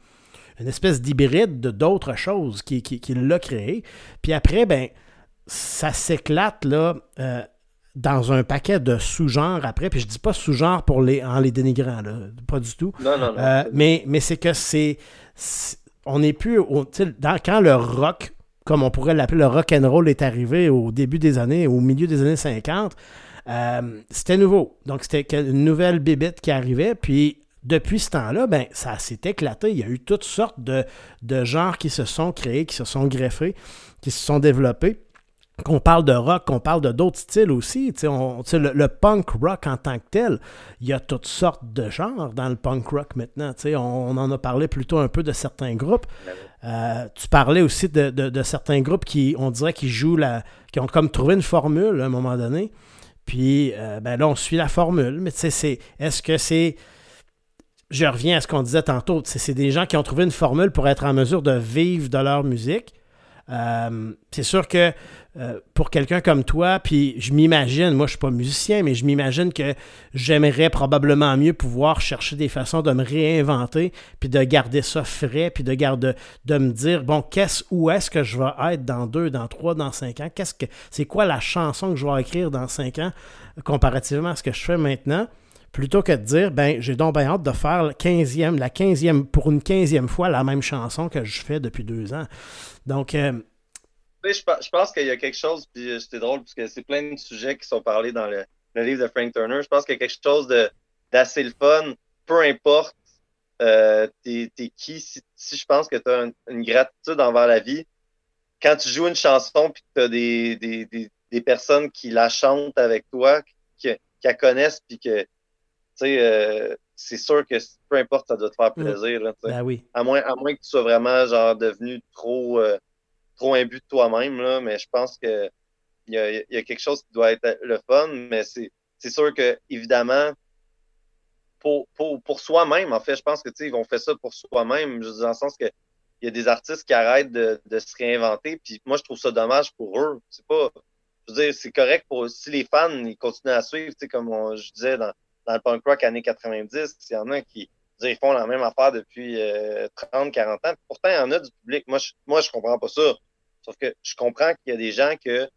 A: une espèce d'hybride de d'autres choses qui, qui, l'a créé. Puis après, ben, ça s'éclate là. Euh, dans un paquet de sous-genres après, puis je dis pas sous-genres pour les, en les dénigrant, là, pas du tout.
B: Non, non, non.
A: Euh, mais, mais c'est que c'est, On n'est plus. dans, quand le rock, comme on pourrait l'appeler, le rock and roll est arrivé au début des années, au milieu des années 50, euh, c'était nouveau. Donc, c'était une nouvelle bébête qui arrivait, puis depuis ce temps-là, ben, ça s'est éclaté. Il y a eu toutes sortes de, de genres qui se sont créés, qui se sont greffés, qui se sont développés qu'on parle de rock, qu'on parle de d'autres styles aussi. On, le, le, punk rock en tant que tel, il y a toutes sortes de genres dans le punk rock maintenant. On, on en a parlé plutôt un peu de certains groupes. Ben euh, tu parlais aussi de, de, certains groupes qui, on dirait, qui jouent la. qui ont comme trouvé une formule à un moment donné. Puis euh, ben là, on suit la formule. Mais tu sais, est-ce que c'est je reviens à ce qu'on disait tantôt. C'est des gens qui ont trouvé une formule pour être en mesure de vivre de leur musique. Euh, c'est sûr que euh, pour quelqu'un comme toi, puis je m'imagine, moi je suis pas musicien, mais je m'imagine que j'aimerais probablement mieux pouvoir chercher des façons de me réinventer, puis de garder ça frais, puis de garder, de me dire bon, qu'est-ce où est-ce que je vais être dans deux, dans trois, dans cinq ans? Qu'est-ce que c'est quoi la chanson que je vais écrire dans cinq ans comparativement à ce que je fais maintenant? Plutôt que de dire, ben, j'ai donc bien hâte de faire la 15e, la 15e, pour une 15e fois la même chanson que je fais depuis deux ans. Donc, euh,
B: je, pense qu'il y a quelque chose, puis euh, c'était drôle, parce que c'est plein de sujets qui sont parlés dans le, livre de Frank Turner. Je pense qu'il y a quelque chose d'assez le fun, peu importe euh, t'es qui, si, je pense que tu as une gratitude envers la vie, quand tu joues une chanson puis que tu as des, des, des, personnes qui la chantent avec toi, qui, qui la connaissent, puis que euh, c'est sûr que peu importe, ça doit te faire mm. plaisir.
A: ben oui.
B: à, moins, à moins que tu sois vraiment genre devenu trop, euh, trop imbu de toi-même, mais je pense que il y a, y a, quelque chose qui doit être le fun, mais c'est sûr que, évidemment, pour, pour, pour soi-même, en fait, je pense que ils vont faire ça pour soi-même, dans le sens que il y a des artistes qui arrêtent de, de, se réinventer, puis moi, je trouve ça dommage pour eux. C'est pas. Je veux dire, c'est correct pour si les fans ils continuent à suivre, comme je disais dans, dans le punk rock années 90, il y en a qui ils font la même affaire depuis 30, euh, 40 ans. Pourtant, il y en a du public. Moi, je, moi, je comprends pas ça. Sauf que je comprends qu'il y a des gens que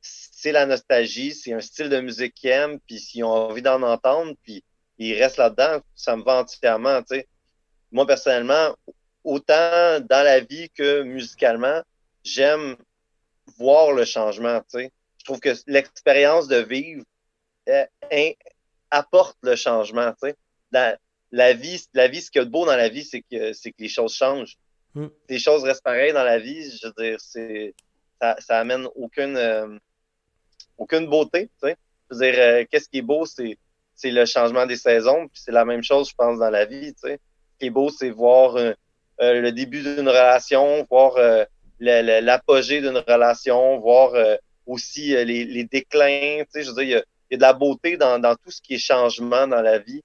B: c'est la nostalgie, c'est un style de musique qu'ils aiment, puis s'ils ont envie d'en entendre, puis il reste là-dedans, ça me va entièrement. sais. Moi, personnellement, autant dans la vie que musicalement, j'aime voir le changement. sais. Je trouve que l'expérience de vivre euh, apporte le changement. sais. La, la vie, la vie, ce qu'il y a de beau dans la vie, c'est que, c'est que les choses changent. Mm. Les choses restent pareilles dans la vie. Je veux dire, c'est, ça, ça amène aucune, euh, aucune beauté. Tu sais. Je veux dire, euh, qu'est-ce qui est beau, c'est, c'est le changement des saisons. Puis c'est la même chose, je pense, dans la vie. Tu sais. Ce qui est beau, c'est voir euh, le début d'une relation, voir l'apogée d'une relation, voir aussi les, les, déclins. Tu sais, je veux dire, il y a, il y a de la beauté dans, dans tout ce qui est changement dans la vie.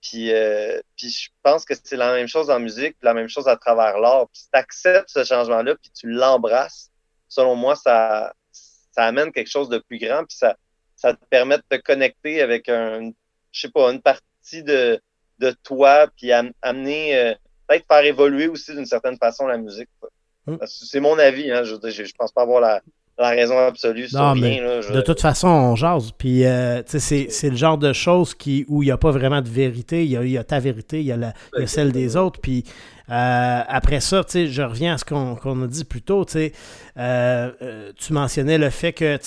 B: Puis, euh, puis je pense que c'est la même chose en musique, la même chose à travers l'art. Puis si tu acceptes ce changement-là, puis tu l'embrasses, selon moi, ça, ça amène quelque chose de plus grand, puis ça, ça te permet de te connecter avec un, je sais pas, une partie de, de toi, puis amener, euh, peut-être faire évoluer aussi d'une certaine façon la musique. Hum. C'est mon avis, hein, je, je, je pense pas avoir la, la raison absolue sur rien.
A: De toute façon, on jase. Puis, euh, c'est le genre de choses qui, où il n'y a pas vraiment de vérité. Il y a, ta vérité, il y a, la, celle des autres. Puis, euh, après ça, je reviens à ce qu'on a dit plus tôt. Euh, tu mentionnais le fait que,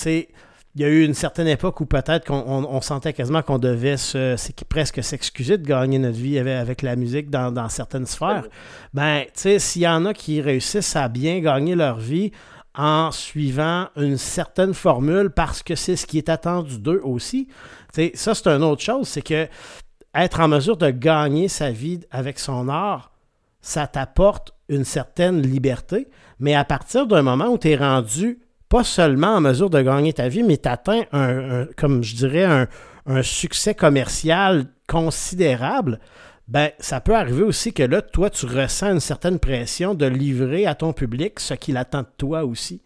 A: il y a eu une certaine époque où peut-être qu'on on, sentait quasiment qu'on devait se, presque s'excuser de gagner notre vie avec, avec la musique dans, dans certaines sphères. Ben, tu sais, s'il y en a qui réussissent à bien gagner leur vie en suivant une certaine formule parce que c'est ce qui est attendu d'eux aussi. ça, c'est une autre chose, c'est que être en mesure de gagner sa vie avec son art, ça t'apporte une certaine liberté, mais à partir d'un moment où tu es rendu pas seulement en mesure de gagner ta vie, mais tu atteins, un, comme je dirais, un succès commercial considérable, ben, ça peut arriver aussi que là, toi, tu ressens une certaine pression de livrer à ton public ce qu'il attend de toi aussi.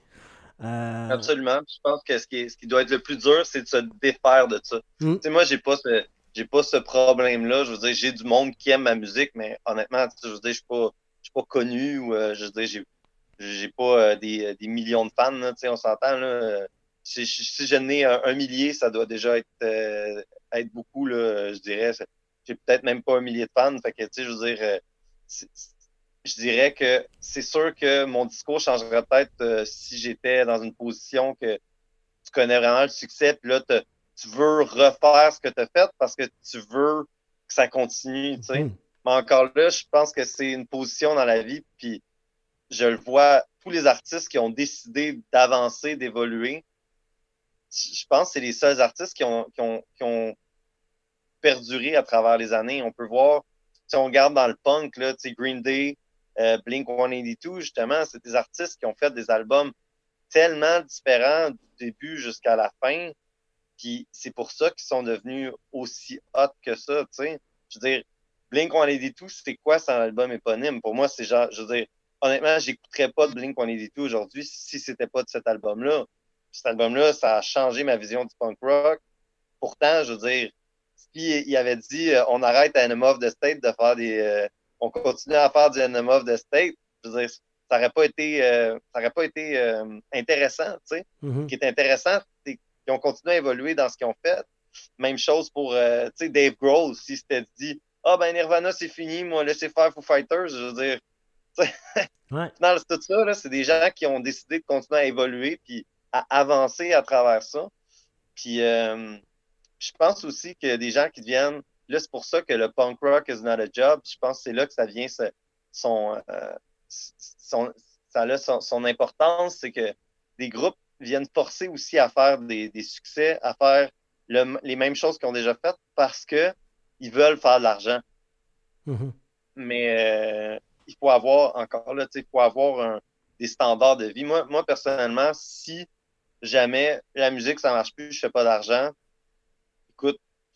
B: Euh, Absolument. Je pense que ce qui, ce qui, doit être le plus dur, c'est de se défaire de ça. Hmm. Tu sais, moi, j'ai pas ce, j'ai pas ce problème-là. Je veux dire, j'ai du monde qui aime ma musique, mais honnêtement, je veux dire, je suis pas, je suis pas connu ou, euh, je veux dire, j'ai, j'ai pas euh, des, des, millions de fans, tu sais, on s'entend, là. Si, si j'en ai un, un, millier, ça doit déjà être, être beaucoup, là, je dirais j'ai peut-être même pas un millier de fans. Fait que, tu sais, je veux dire, euh, je dirais que c'est sûr que mon discours changerait peut-être euh, si j'étais dans une position que tu connais vraiment le succès, puis là, tu veux refaire ce que tu as fait parce que tu veux que ça continue, tu sais. Mm-hmm. Mais encore là, je pense que c'est une position dans la vie, puis je le vois, tous les artistes qui ont décidé d'avancer, d'évoluer, je pense que c'est les seuls artistes qui ont, qui ont, qui ont perdurer à travers les années. On peut voir, si on regarde dans le punk, là, Green Day, euh, Blink 182, justement, c'est des artistes qui ont fait des albums tellement différents du début jusqu'à la fin. Puis c'est pour ça qu'ils sont devenus aussi hot que ça. Je veux dire, Blink 182, c'est quoi son album éponyme? Pour moi, c'est genre, je veux dire, honnêtement, j'écouterais pas de Blink 182 aujourd'hui si c'était pas de cet album-là. Cet album-là, ça a changé ma vision du punk rock. Pourtant, je veux dire, puis il avait dit euh, on arrête à Enema of the State de faire des. Euh, on continue à faire du Enema of the State. Je veux dire, ça n'aurait pas été, euh, ça aurait pas été intéressant, tu sais.
A: Mm-hmm.
B: Ce qui est intéressant, c'est qu'ils ont continué à évoluer dans ce qu'ils ont fait. Même chose pour tu sais, Dave Grohl, si c'était dit Ah ben Nirvana c'est fini, moi laissez faire Foo Fighters, je veux dire. *laughs*
A: ouais.
B: c'est tout ça, c'est des gens qui ont décidé de continuer à évoluer puis à avancer à travers ça. Puis je pense aussi que des gens qui deviennent. Là, c'est pour ça que le punk rock is not a job. Je pense que c'est là que ça vient son, euh, son, ça a son, importance. C'est que des groupes viennent forcer aussi à faire des, des succès, à faire les mêmes choses qu'ils ont déjà faites parce que ils veulent faire de l'argent.
A: Mm-hmm.
B: Mais euh, il faut avoir encore là, il faut avoir un, des standards de vie. Moi, moi, personnellement, si jamais la musique, ça marche plus, je fais pas d'argent,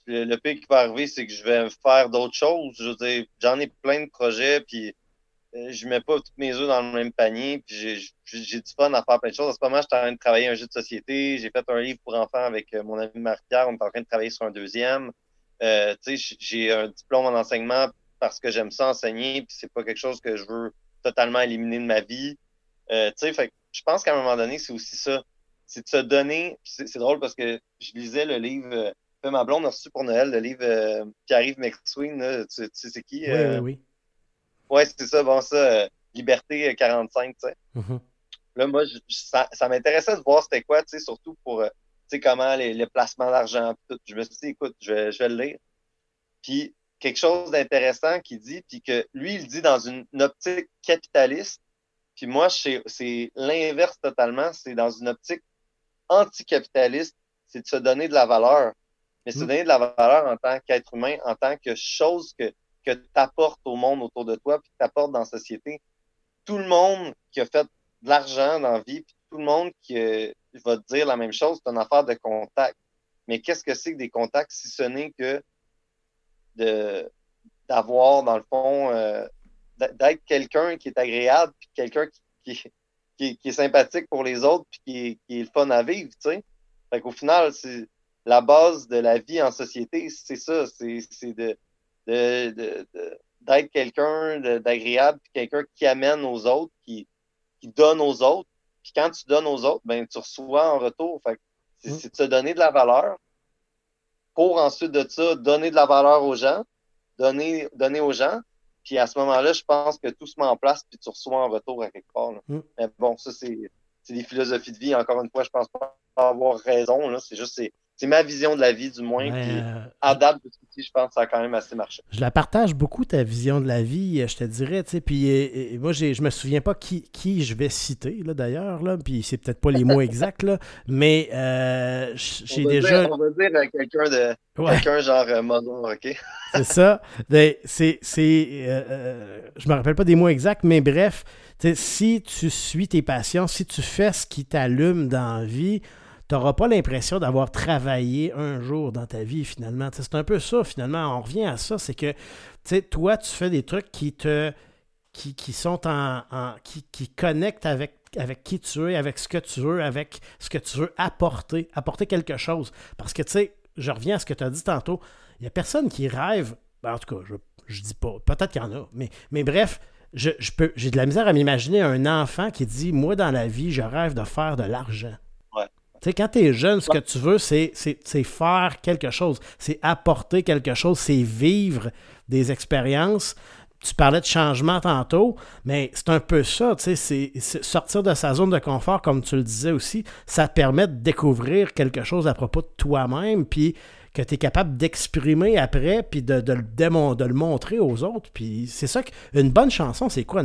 B: le, pire qui va arriver, c'est que je vais faire d'autres choses. Je veux j'en ai plein de projets, puis euh, je mets pas toutes mes œufs dans le même panier, puis j'ai du fun à faire plein de choses. En ce moment, je suis en train de travailler un jeu de société. J'ai fait un livre pour enfants avec euh, mon ami Marc-Pierre. On est en train de travailler sur un deuxième. Euh, j'ai un diplôme en enseignement parce que j'aime ça enseigner, puis c'est pas quelque chose que je veux totalement éliminer de ma vie. Euh, fait je pense qu'à un moment donné, c'est aussi ça. C'est de se donner. C'est drôle parce que je lisais le livre ma blonde a reçu pour Noël le livre euh, Pierre-Yves McSween. Tu, sais c'est qui?
A: Oui, oui, oui.
B: Ouais, c'est ça. Bon, ça, Liberté 45, tu sais. Mm-hmm. Là, moi, ça, m'intéressait de voir c'était quoi, tu sais, surtout pour, tu sais, comment les, placements d'argent, Je me suis dit, écoute, je vais, je vais le lire. Puis, quelque chose d'intéressant qu'il dit, puis que lui, il dit dans une optique capitaliste, puis moi, c'est l'inverse totalement. C'est dans une optique anticapitaliste, c'est de se donner de la valeur. Mais se mm. donner de la valeur en tant qu'être humain, en tant que chose que, que tu apportes au monde autour de toi, puis que tu apportes dans la société. Tout le monde qui a fait de l'argent dans la vie, puis tout le monde qui euh, va te dire la même chose, c'est une affaire de contact. Mais qu'est-ce que c'est que des contacts si ce n'est que d'avoir, dans le fond, euh, d'être quelqu'un qui est agréable, puis quelqu'un qui, qui, est sympathique pour les autres, puis qui, qui est le fun à vivre, tu sais? Fait qu'au final, c'est la base de la vie en société, c'est ça, c'est de, de, d'être quelqu'un d'agréable, puis quelqu'un qui amène aux autres, qui, qui donne aux autres. Puis quand tu donnes aux autres, ben tu reçois en retour. Fait c'est mm. de se donner de la valeur pour ensuite de ça donner de la valeur aux gens, donner, donner aux gens. Puis à ce moment-là, je pense que tout se met en place, puis tu reçois en retour à quelque part. Mm. Mais bon, ça, c'est des philosophies de vie. Encore une fois, je pense pas avoir raison. C'est juste, c'est ma vision de la vie, du moins. puis, euh, à date de je pense que ça a quand même assez marché.
A: Je la partage beaucoup, ta vision de la vie, je te dirais. Puis et, moi, je me souviens pas qui, qui je vais citer, d'ailleurs. Là, puis c'est peut-être pas les mots *laughs* exacts, là, mais euh, j'ai déjà.
B: on va dire quelqu'un de. Quelqu'un genre euh, OK? *laughs*
A: c'est ça. Ben, c'est. Euh, je me rappelle pas des mots exacts, mais bref, si tu suis tes passions, si tu fais ce qui t'allume dans la vie, tu n'auras pas l'impression d'avoir travaillé un jour dans ta vie finalement. c'est un peu ça finalement. On revient à ça, c'est que toi, tu fais des trucs qui te qui, qui sont en, qui, qui, connectent avec, avec qui tu es, avec ce que tu veux, avec ce que tu veux apporter, apporter quelque chose. Parce que tu sais, je reviens à ce que tu as dit tantôt, il n'y a personne qui rêve, ben, en tout cas, je, je dis pas, peut-être qu'il y en a, mais, mais bref, je, je j'ai de la misère à m'imaginer un enfant qui dit Moi, dans la vie, je rêve de faire de l'argent. Tu sais, quand tu es jeune, ce que tu veux, c'est faire quelque chose, c'est apporter quelque chose, c'est vivre des expériences. Tu parlais de changement tantôt, mais c'est un peu ça, tu sais, c'est sortir de sa zone de confort, comme tu le disais aussi, ça te permet de découvrir quelque chose à propos de toi-même, puis que tu es capable d'exprimer après, puis de, de le montrer aux autres. Puis c'est ça qu'une bonne chanson, c'est quoi?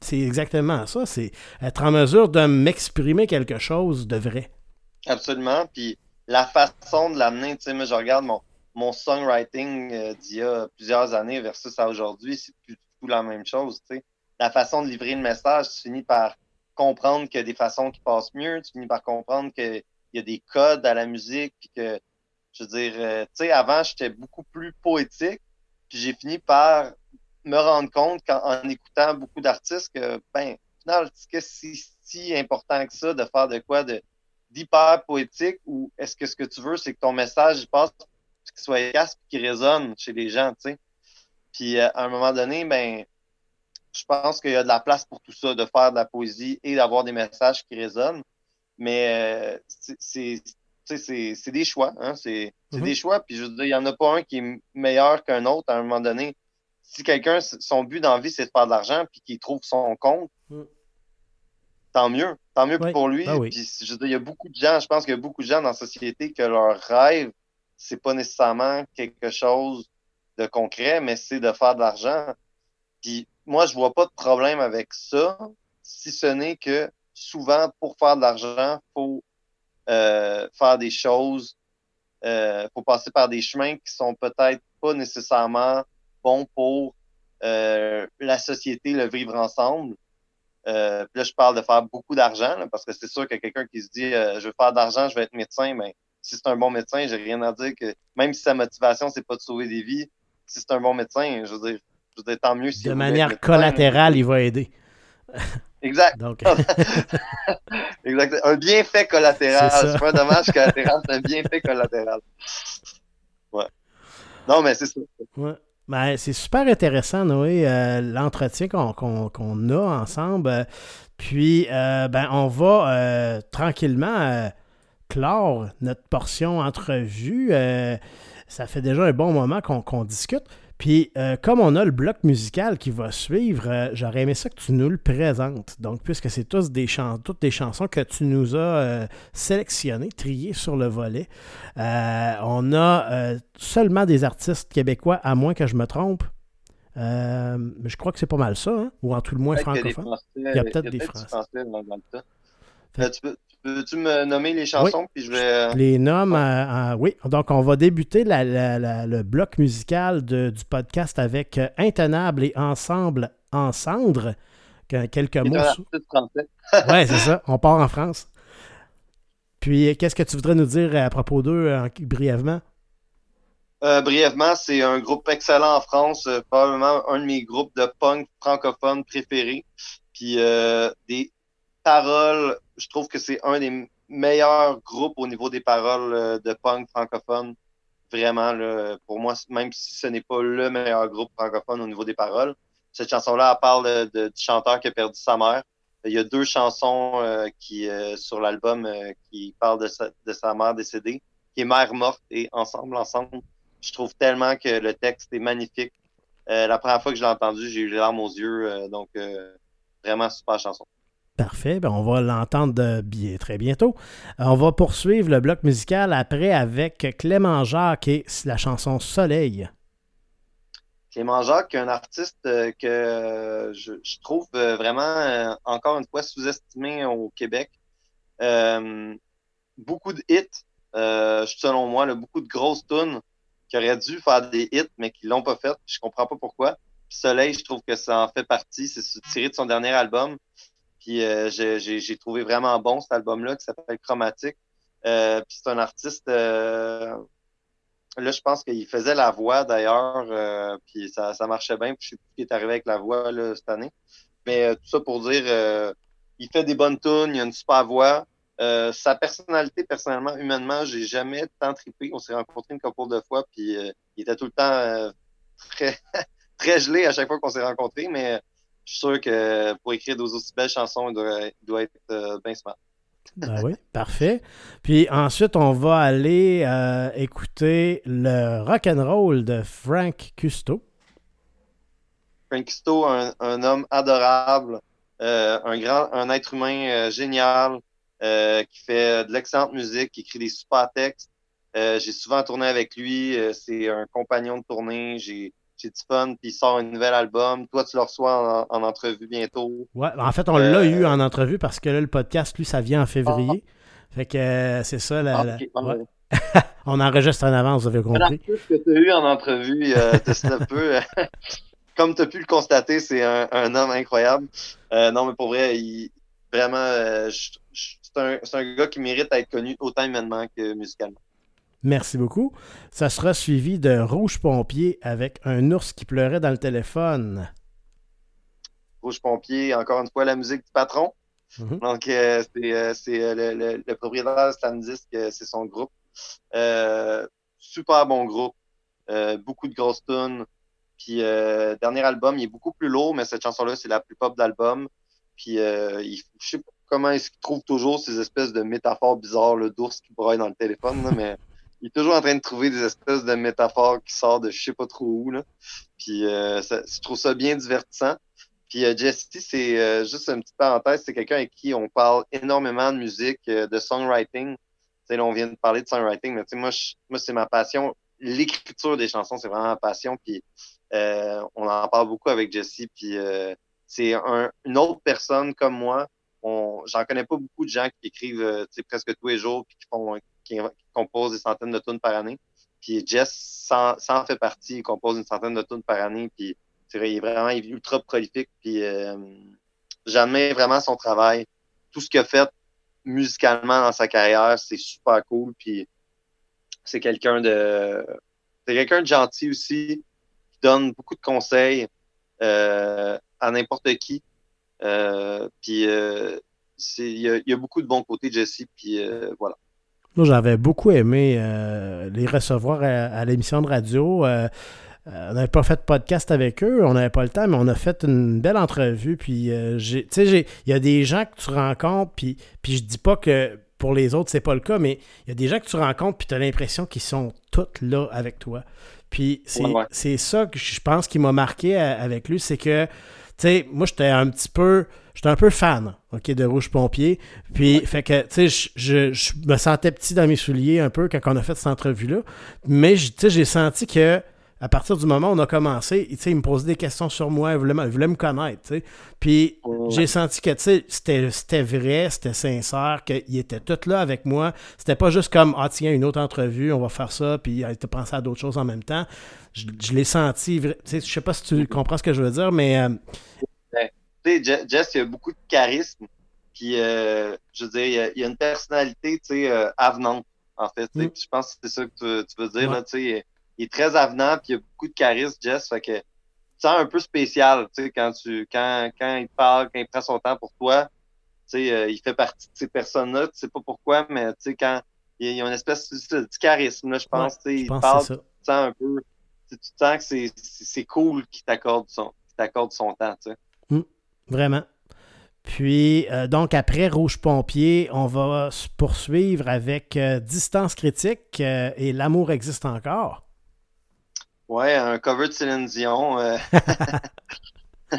A: C'est exactement ça, c'est être en mesure de m'exprimer quelque chose de vrai.
B: Absolument. Puis la façon de l'amener, tu sais, moi, je regarde mon, mon songwriting euh, d'il y a plusieurs années versus à aujourd'hui, c'est plus tout la même chose, tu sais. La façon de livrer le message, tu finis par comprendre qu'il y a des façons qui passent mieux, tu finis par comprendre qu'il y a des codes à la musique, puis que, je veux dire, euh, tu sais, avant, j'étais beaucoup plus poétique, puis j'ai fini par me rendre compte en écoutant beaucoup d'artistes que, ben, au final, c'est si important que ça de faire de quoi de d'hyper poétique ou est-ce que ce que tu veux, c'est que ton message passe, qu'il soit efficace et qu'il résonne chez les gens, tu sais. Puis euh, à un moment donné, ben, je pense qu'il y a de la place pour tout ça, de faire de la poésie et d'avoir des messages qui résonnent. Mais euh, c'est des choix, hein? C'est mm-hmm. des choix. Puis je veux dire, il n'y en a pas un qui est meilleur qu'un autre à un moment donné. Si quelqu'un, son but dans la vie, c'est de faire de l'argent puis qu'il trouve son compte, mm tant mieux. Tant mieux pour lui. Ben il y a beaucoup de gens, je pense qu'il y a beaucoup de gens dans la société que leur rêve, c'est pas nécessairement quelque chose de concret, mais c'est de faire de l'argent. Puis moi, je vois pas de problème avec ça, si ce n'est que souvent, pour faire de l'argent, faut euh, faire des choses, euh, faut passer par des chemins qui sont peut-être pas nécessairement bons pour euh, la société, le vivre ensemble. Euh, puis là, je parle de faire beaucoup d'argent, parce que c'est sûr que quelqu'un qui se dit euh, je veux faire d'argent, je vais être médecin, mais si c'est un bon médecin, j'ai rien à dire que même si sa motivation, c'est pas de sauver des vies, si c'est un bon médecin, je veux dire, je veux dire tant mieux si
A: De manière collatérale, il va aider.
B: Exact. *laughs* *laughs* exact. Un bienfait collatéral. C'est pas un dommage collatéral, c'est un bienfait collatéral. Ouais. Non, mais c'est ça.
A: Ouais. Ben, c'est super intéressant, Noé, euh, l'entretien qu'on a ensemble. Puis, euh, ben, on va euh, tranquillement clore notre portion entrevue. ça fait déjà un bon moment qu'on discute. Puis, euh, comme on a le bloc musical qui va suivre, euh, j'aurais aimé ça que tu nous le présentes. Donc, puisque c'est tous des toutes des chansons que tu nous as euh, sélectionnées, triées sur le volet, on a seulement des artistes québécois, à moins que je me trompe. mais je crois que c'est pas mal ça, hein? ou en tout le moins francophone.
B: Il y a peut-être des Français. Peux-tu me nommer les chansons? Puis je vais...
A: Euh, les nomme, oui. Donc, on va débuter le bloc musical du podcast avec euh, Intenable et Ensemble en cendre. Quelques mots. oui, *laughs* c'est ça. *laughs* On part en France. Puis, qu'est-ce que tu voudrais nous dire à propos d'eux brièvement?
B: Euh, brièvement, c'est un groupe excellent en France, probablement un de mes groupes de punk francophones préférés. Puis des paroles je trouve que c'est un des meilleurs groupes au niveau des paroles euh, de punk francophone. Vraiment, là, pour moi, même si ce n'est pas le meilleur groupe francophone au niveau des paroles. Cette chanson-là, parle de, du chanteur qui a perdu sa mère. Il y a deux chansons euh, qui euh, sur l'album qui parlent de sa, de sa mère décédée, qui est Mère morte et Ensemble, ensemble. Je trouve tellement que le texte est magnifique. la première fois que je l'ai entendu, j'ai eu les larmes aux yeux. donc, vraiment super chanson.
A: Parfait, ben, on va l'entendre très bientôt. Euh, on va poursuivre le bloc musical après avec Clément Jacques et la chanson Soleil.
B: Clément Jacques, un artiste euh, que je, trouve euh, vraiment, encore une fois, sous-estimé au Québec. beaucoup de hits, selon moi, beaucoup de grosses tunes qui auraient dû faire des hits, mais qui l'ont pas fait. Je comprends pas pourquoi. Soleil, je trouve que ça en fait partie. C'est tiré de son dernier album. Puis euh, j'ai trouvé vraiment bon cet album-là qui s'appelle Chromatique. Euh, puis c'est un artiste. Euh, là, je pense qu'il faisait la voix d'ailleurs. puis ça, ça marchait bien. Puis je sais plus qui est arrivé avec la voix là, cette année. Mais tout ça pour dire il fait des bonnes tunes, il a une super voix. sa personnalité, personnellement, humainement, j'ai jamais tant trippé. On s'est rencontrés une couple de fois, puis il était tout le temps très, *laughs* très gelé à chaque fois qu'on s'est rencontrés, mais je suis sûr que pour écrire d'aussi aussi belles chansons, il doit, être euh, bien smart.
A: Ben oui, parfait. Puis ensuite, on va aller euh, écouter le rock and roll de Frank Custo.
B: Frank Custo, un, homme adorable, euh, un grand, un être humain génial, qui fait de l'excellente musique, qui écrit des super textes. j'ai souvent tourné avec lui. c'est un compagnon de tournée. J'ai j'ai du fun, puis il sort un nouvel album. Toi, tu le reçois en, entrevue bientôt.
A: Ouais, en fait, on l'a eu euh, en entrevue parce que là, le podcast, lui, ça vient en février. Ah. Fait que euh, c'est ça. La, ah, *laughs* on enregistre en avance, vous avez compris.
B: Ce que tu as eu en entrevue, euh, *laughs* peu. *laughs* comme tu as pu le constater, c'est un, homme incroyable. Euh, non, mais pour vrai, il, vraiment, c'est un, un gars qui mérite d'être connu autant humainement que musicalement.
A: Merci beaucoup. Ça sera suivi de Rouge Pompier avec un ours qui pleurait dans le téléphone.
B: Rouge Pompier, encore une fois, la musique du patron. Mhm. Donc, euh, c'est euh, euh, le, propriétaire de Slam c'est son groupe. super bon groupe. beaucoup de grosses tunes. Puis, dernier album, il est beaucoup plus lourd, mais cette chanson-là, c'est la plus pop d'album. Puis, il, je sais pas comment est-ce qu'il trouve toujours ces espèces de métaphores bizarres d'ours qui broye dans le téléphone, mais il est toujours en train de trouver des espèces de métaphores qui sortent de je sais pas trop où. Là. Puis euh, je trouve ça bien divertissant. Puis euh, Jesse, c'est euh, juste une petite parenthèse, c'est quelqu'un avec qui on parle énormément de musique, euh, de songwriting. sais, là, on vient de parler de songwriting, mais moi, moi c'est ma passion. L'écriture des chansons, c'est vraiment ma passion. Puis on en parle beaucoup avec Jesse. Puis c'est un, une autre personne comme moi. J'en connais pas beaucoup de gens qui écrivent presque tous les jours puis qui font compose des centaines de tonnes par année. Puis Jess s'en, fait partie, il compose une centaine de tonnes par année. Puis il est vraiment ultra prolifique. Puis euh, j'admets vraiment son travail. Tout ce qu'il a fait musicalement dans sa carrière, c'est super cool. Puis c'est quelqu'un de c'est quelqu'un de gentil aussi, qui donne beaucoup de conseils euh, à n'importe qui. Euh, puis euh, il y, y, a beaucoup de bons côtés de Jesse. Puis voilà.
A: Moi, j'avais beaucoup aimé euh, les recevoir à, l'émission de radio. Euh, euh, on n'avait pas fait de podcast avec eux, on n'avait pas le temps, mais on a fait une belle entrevue. Puis, tu sais, il y a des gens que tu rencontres, puis, puis je dis pas que pour les autres, c'est pas le cas, mais il y a des gens que tu rencontres puis tu as l'impression qu'ils sont tous là avec toi. Puis c'est ça que je pense qui m'a marqué avec lui, c'est que, sais, moi, j'étais un petit peu j'étais un peu fan, OK, de Rouge Pompier. Puis, fait que, tu sais, je, je, me sentais petit dans mes souliers un peu quand on a fait cette entrevue-là. Mais, tu sais, j'ai senti que à partir du moment où on a commencé, il me posait des questions sur moi, il voulait, me connaître. Puis j'ai senti que c'était vrai, c'était sincère, qu'il était tout là avec moi. C'était pas juste comme Ah, tiens, une autre entrevue, on va faire ça, puis il a pensé à d'autres choses en même temps. Je, l'ai senti. Je sais pas si tu comprends ce que je veux dire, mais. Euh,
B: Jess, il a beaucoup de charisme. Puis, euh, je veux dire, il a, a une personnalité euh, avenante, en fait. Mm. Je pense que c'est ça que tu, veux dire. Là, il est très avenant, puis il a beaucoup de charisme, Jess. Fait que tu sens un peu spécial, tu sais, quand tu quand, quand il parle, quand il prend son temps pour toi. Tu sais, euh, il fait partie de ces personnes-là. Tu sais pas pourquoi, mais tu sais, quand il y a une espèce de, charisme, là, je pense. tu sais, il parle, tu sens un peu. Tu sens que c'est cool qu'il t'accorde son, son temps, tu sais.
A: Hum, vraiment. Puis, euh, donc, après Rouge Pompier, on va se poursuivre avec euh, Distance Critique et L'amour existe encore.
B: Ouais, un cover de Céline Dion. Euh. *laughs*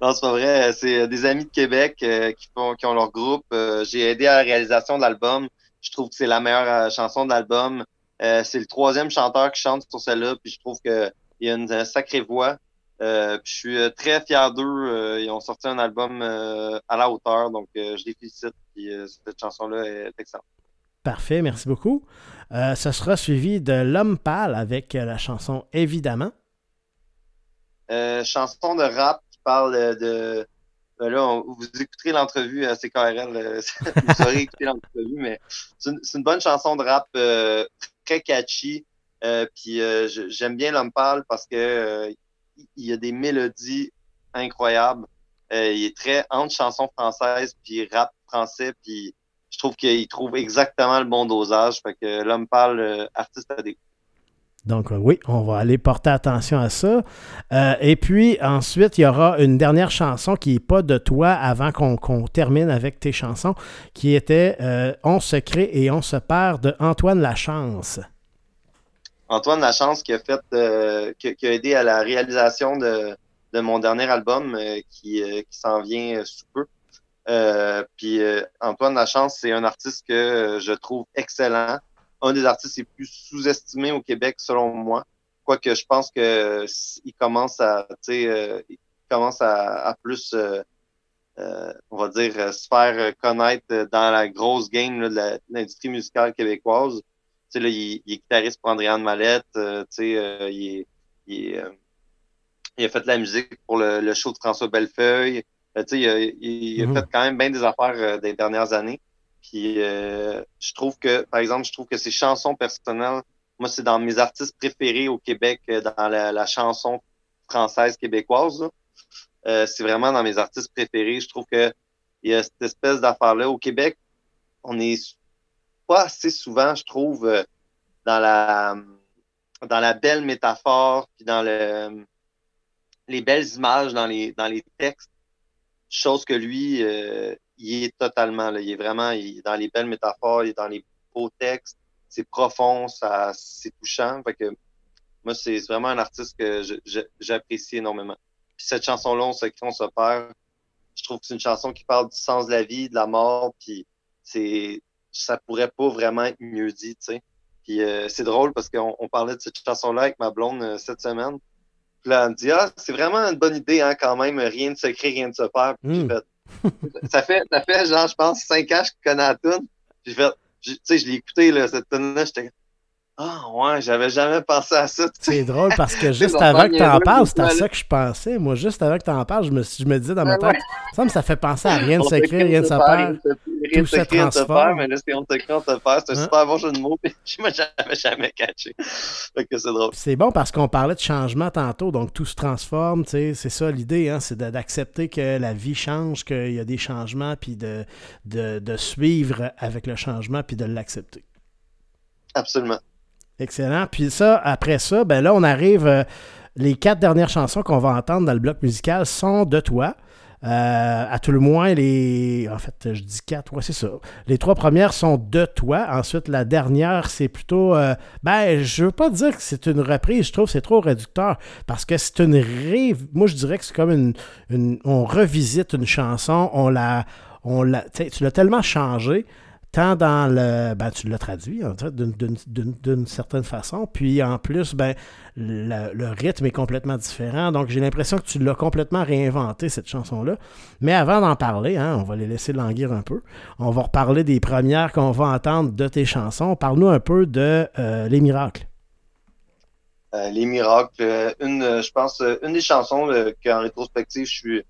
B: non, c'est pas vrai. C'est euh, des amis de Québec euh, qui, font, qui ont leur groupe. J'ai aidé à la réalisation de l'album. Je trouve que c'est la meilleure chanson de l'album. c'est le troisième chanteur qui chante sur celle-là, puis je trouve qu'il y a une, sacrée voix. je suis très fier d'eux. ils ont sorti un album à la hauteur, donc je les félicite. Puis cette chanson-là est excellente.
A: Parfait, merci beaucoup. Euh, ce sera suivi de L'homme pâle avec la chanson Évidemment.
B: Euh, chanson de rap qui parle de. Ben là, vous écouterez l'entrevue à CKRL, euh, *laughs* vous saurez écouter l'entrevue, mais c'est une, bonne chanson de rap très catchy. puis j'aime bien L'homme pâle parce que il y a des mélodies incroyables. il est très entre chanson française puis rap français, puis je trouve qu'il trouve exactement le bon dosage. Fait que l'homme parle euh, artiste à des
A: donc euh, oui, on va aller porter attention à ça. Euh, et puis ensuite, il y aura une dernière chanson qui n'est pas de toi avant qu'on termine avec tes chansons, qui était On se crée et on se perd de Antoine Lachance.
B: Antoine Lachance qui a fait qui, a aidé à la réalisation de, mon dernier album qui, qui s'en vient sous peu. Euh, puis euh, Antoine Lachance, c'est un artiste que euh, je trouve excellent. Un des artistes les plus sous-estimés au Québec, selon moi. Quoique je pense que il commence à, il commence à, plus, on va dire, se faire connaître dans la grosse game de l'industrie musicale québécoise. Tu sais, là, il, est guitariste pour Andréane Mallette. tu sais, il, il, il, a fait de la musique pour le, le show de François Bellefeuille. Euh, il a, il a mhm. fait quand même bien des affaires euh, des dernières années. Puis euh, je trouve que, par exemple, je trouve que ses chansons personnelles, moi, c'est dans mes artistes préférés au Québec, dans la, chanson française québécoise. c'est vraiment dans mes artistes préférés. Je trouve que il y a cette espèce d'affaire-là. Au Québec, on est pas assez souvent, je trouve, dans la dans la belle métaphore, puis dans le les belles images dans les dans les textes. Chose que lui, euh, il est totalement, là, il est vraiment il est dans les belles métaphores, il est dans les beaux textes, c'est profond, ça, c'est touchant. Fait que moi, c'est vraiment un artiste que j'apprécie énormément. Cette chanson-là, on se on se perd. Je trouve que c'est une chanson qui parle du sens de la vie, de la mort, puis c'est ça pourrait pas vraiment être mieux dit, tu sais. Puis euh, c'est drôle parce qu'on parlait de cette chanson-là avec ma blonde euh, cette semaine. Puis là, elle me dit Ah, c'est vraiment une bonne idée, hein, quand même, rien de secret, rien de se perd. Hmm. ça, fait, ça fait, genre, je pense, cinq ans que je connais la tune. J'ai fait, tu sais, je l'ai écouté, là, cette tune-là, j'étais ah ouais, j'avais jamais pensé à ça.
A: C'est drôle parce que *laughs* juste avant que tu en parles, c'était à ça que je pensais. Moi, juste avant que tu en parles, je me, je me disais dans ma tête, ça, me, ça fait penser à *laughs* rien de secret, rien de se perd. Tout se transforme.
B: Mais là, c'est on te crée, on te perd. C'est un hein? super bon jeu de mots, puis *laughs* je m'avais jamais catché. Fait que c'est drôle.
A: C'est bon parce qu'on parlait de changement tantôt, donc tout se transforme, tu sais, c'est ça l'idée, hein, c'est d'accepter que la vie change, qu'il y a des changements, puis de, de, de suivre avec le changement, puis de l'accepter.
B: Absolument.
A: Excellent. Puis ça, après ça, ben là, on arrive. Euh, les quatre dernières chansons qu'on va entendre dans le bloc musical sont de toi. Euh, à tout le moins, les. En fait, je dis quatre, ouais, c'est ça. Les trois premières sont de toi. Ensuite, la dernière, c'est plutôt. Euh, ben, je veux pas dire que c'est une reprise, je trouve que c'est trop réducteur. Parce que c'est une ré... Moi, je dirais que c'est comme une, On revisite une chanson, on la. On la tu l'as tellement changé tant dans le. Ben, tu l'as traduit d'une certaine façon. Puis en plus, ben, le, rythme est complètement différent. Donc j'ai l'impression que tu l'as complètement réinventé, cette chanson-là. Mais avant d'en parler, hein, on va les laisser languir un peu. On va reparler des premières qu'on va entendre de tes chansons. Parle-nous un peu de euh, Les Miracles.
B: Euh, les Miracles, euh, une, je pense, une des chansons qu'en rétrospective, je suis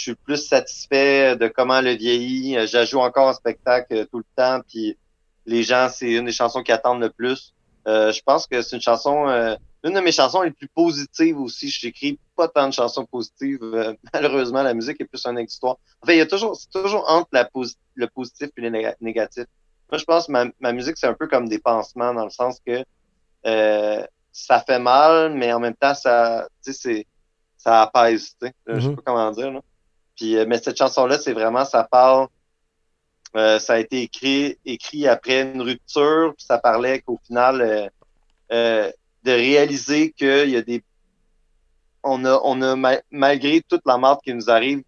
B: je suis plus satisfait de comment le vieillit. Euh, je joue encore en spectacle euh, tout le temps, puis les gens, c'est une des chansons qui attendent le plus. Euh, je pense que c'est une chanson, une de mes chansons les plus positives aussi. Je n'écris pas tant de chansons positives. *laughs* malheureusement, la musique est plus un histoire. En fait, il y a toujours, c'est toujours entre la le positif et le négatif. Moi, je pense que ma, ma musique, c'est un peu comme des pansements dans le sens que ça fait mal, mais en même temps, ça, tu sais, ça apaise. Tu sais. Je sais mm-hmm. pas comment dire. Là. Euh, mais cette chanson-là, c'est vraiment, ça parle, euh, ça a été écrit, écrit après une rupture, puis ça parlait qu'au final, euh, de réaliser qu'il y a des, on a, on a malgré toute la mort qui nous arrive,